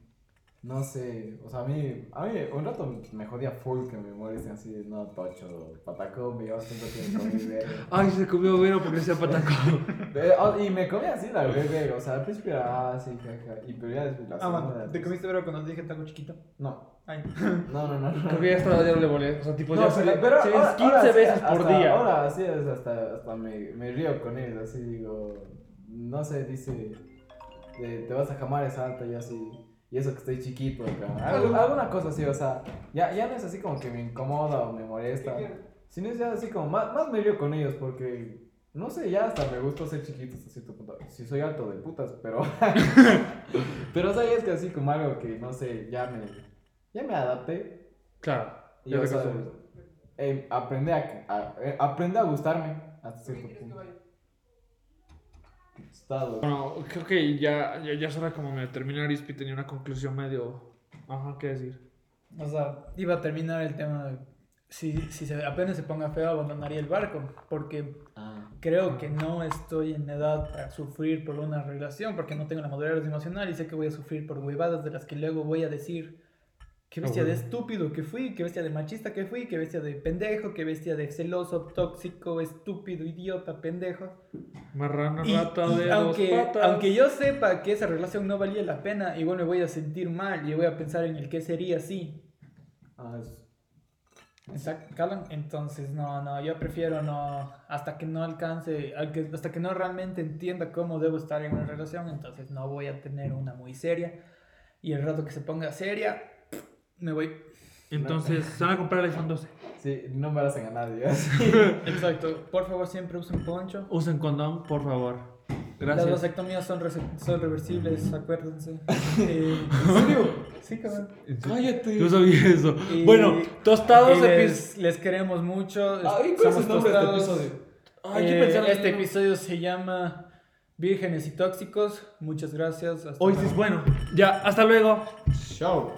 No sé, o sea, a mí, a mí un rato me jodía full que me molesten así, de, no, tocho, patacón, me llevas tanto tiempo mi verga. Ay, se comió vero porque sea patacón. Y me comía así la bebé, o sea, al principio era así, jaja, y pero ya después la Ah, segunda, man, ¿te comiste verga cuando te dije taco chiquito? No, Ay. no, no, no. no. Creo que ya hasta ya no le molesta. O sea, tipo, No, ya se pero sí, es ahora- 15 ahora sí, veces por día. Ahora así es, hasta, hasta me, me río con él, así digo, no sé, dice, te, te vas a jamar esa alta y así, y eso que estoy chiquito acá. Alguna cosa así, o sea, ya, ya no es así como que me incomoda o me molesta, sino es ya así como, más, más me río con ellos porque, no sé, ya hasta me gusta ser chiquito hasta cierto punto. Si soy alto de putas, pero, pero o sea, ya es que así como algo que, no sé, ya me, ya me adapté. Claro. Y, o sea, eh, aprende, a, a- eh, aprende a gustarme hasta cierto punto. Estado. Bueno, creo que ya, ya, ya es hora como me terminar Ispi tenía una conclusión medio... Ajá, ¿qué decir? O sea, iba a terminar el tema de si, si se, apenas se ponga feo abandonaría el barco, porque Ah. creo que no estoy en edad para sufrir por una relación, porque no tengo la madurez emocional y sé que voy a sufrir por huevadas de las que luego voy a decir qué Ah, bestia de bueno. estúpido que fui, qué bestia de machista que fui, qué bestia de pendejo, qué bestia de celoso, tóxico, estúpido, idiota, pendejo. Marrano Y, rata y de aunque, dos patas. aunque yo sepa que esa relación no valía la pena, igual me voy a sentir mal y voy a pensar en el que sería así. Ah, Exacto, Callan. Entonces, no, no, yo prefiero no, hasta que no alcance, hasta que no realmente entienda cómo debo estar en una relación, entonces no voy a tener una muy seria. Y el rato que se ponga seria, me voy. Entonces, se van a comprar el iPhone 12. Sí, no me hacen a nadie. Exacto, por favor siempre usen poncho. Usen condón, por favor. Las Gracias. vasectomías son, son reversibles, acuérdense. Eh, ¿En serio? sí, cabrón. Cállate. Yo sabía eso. Y- bueno, tostados Y les, les queremos mucho. Ay, ¿cuál es Somos el nombre de este tostados. episodio? Ay, yo Eh, este episodio se llama Vírgenes y Tóxicos. Muchas gracias. Hoy sí es bueno. Ya, hasta luego. Chao.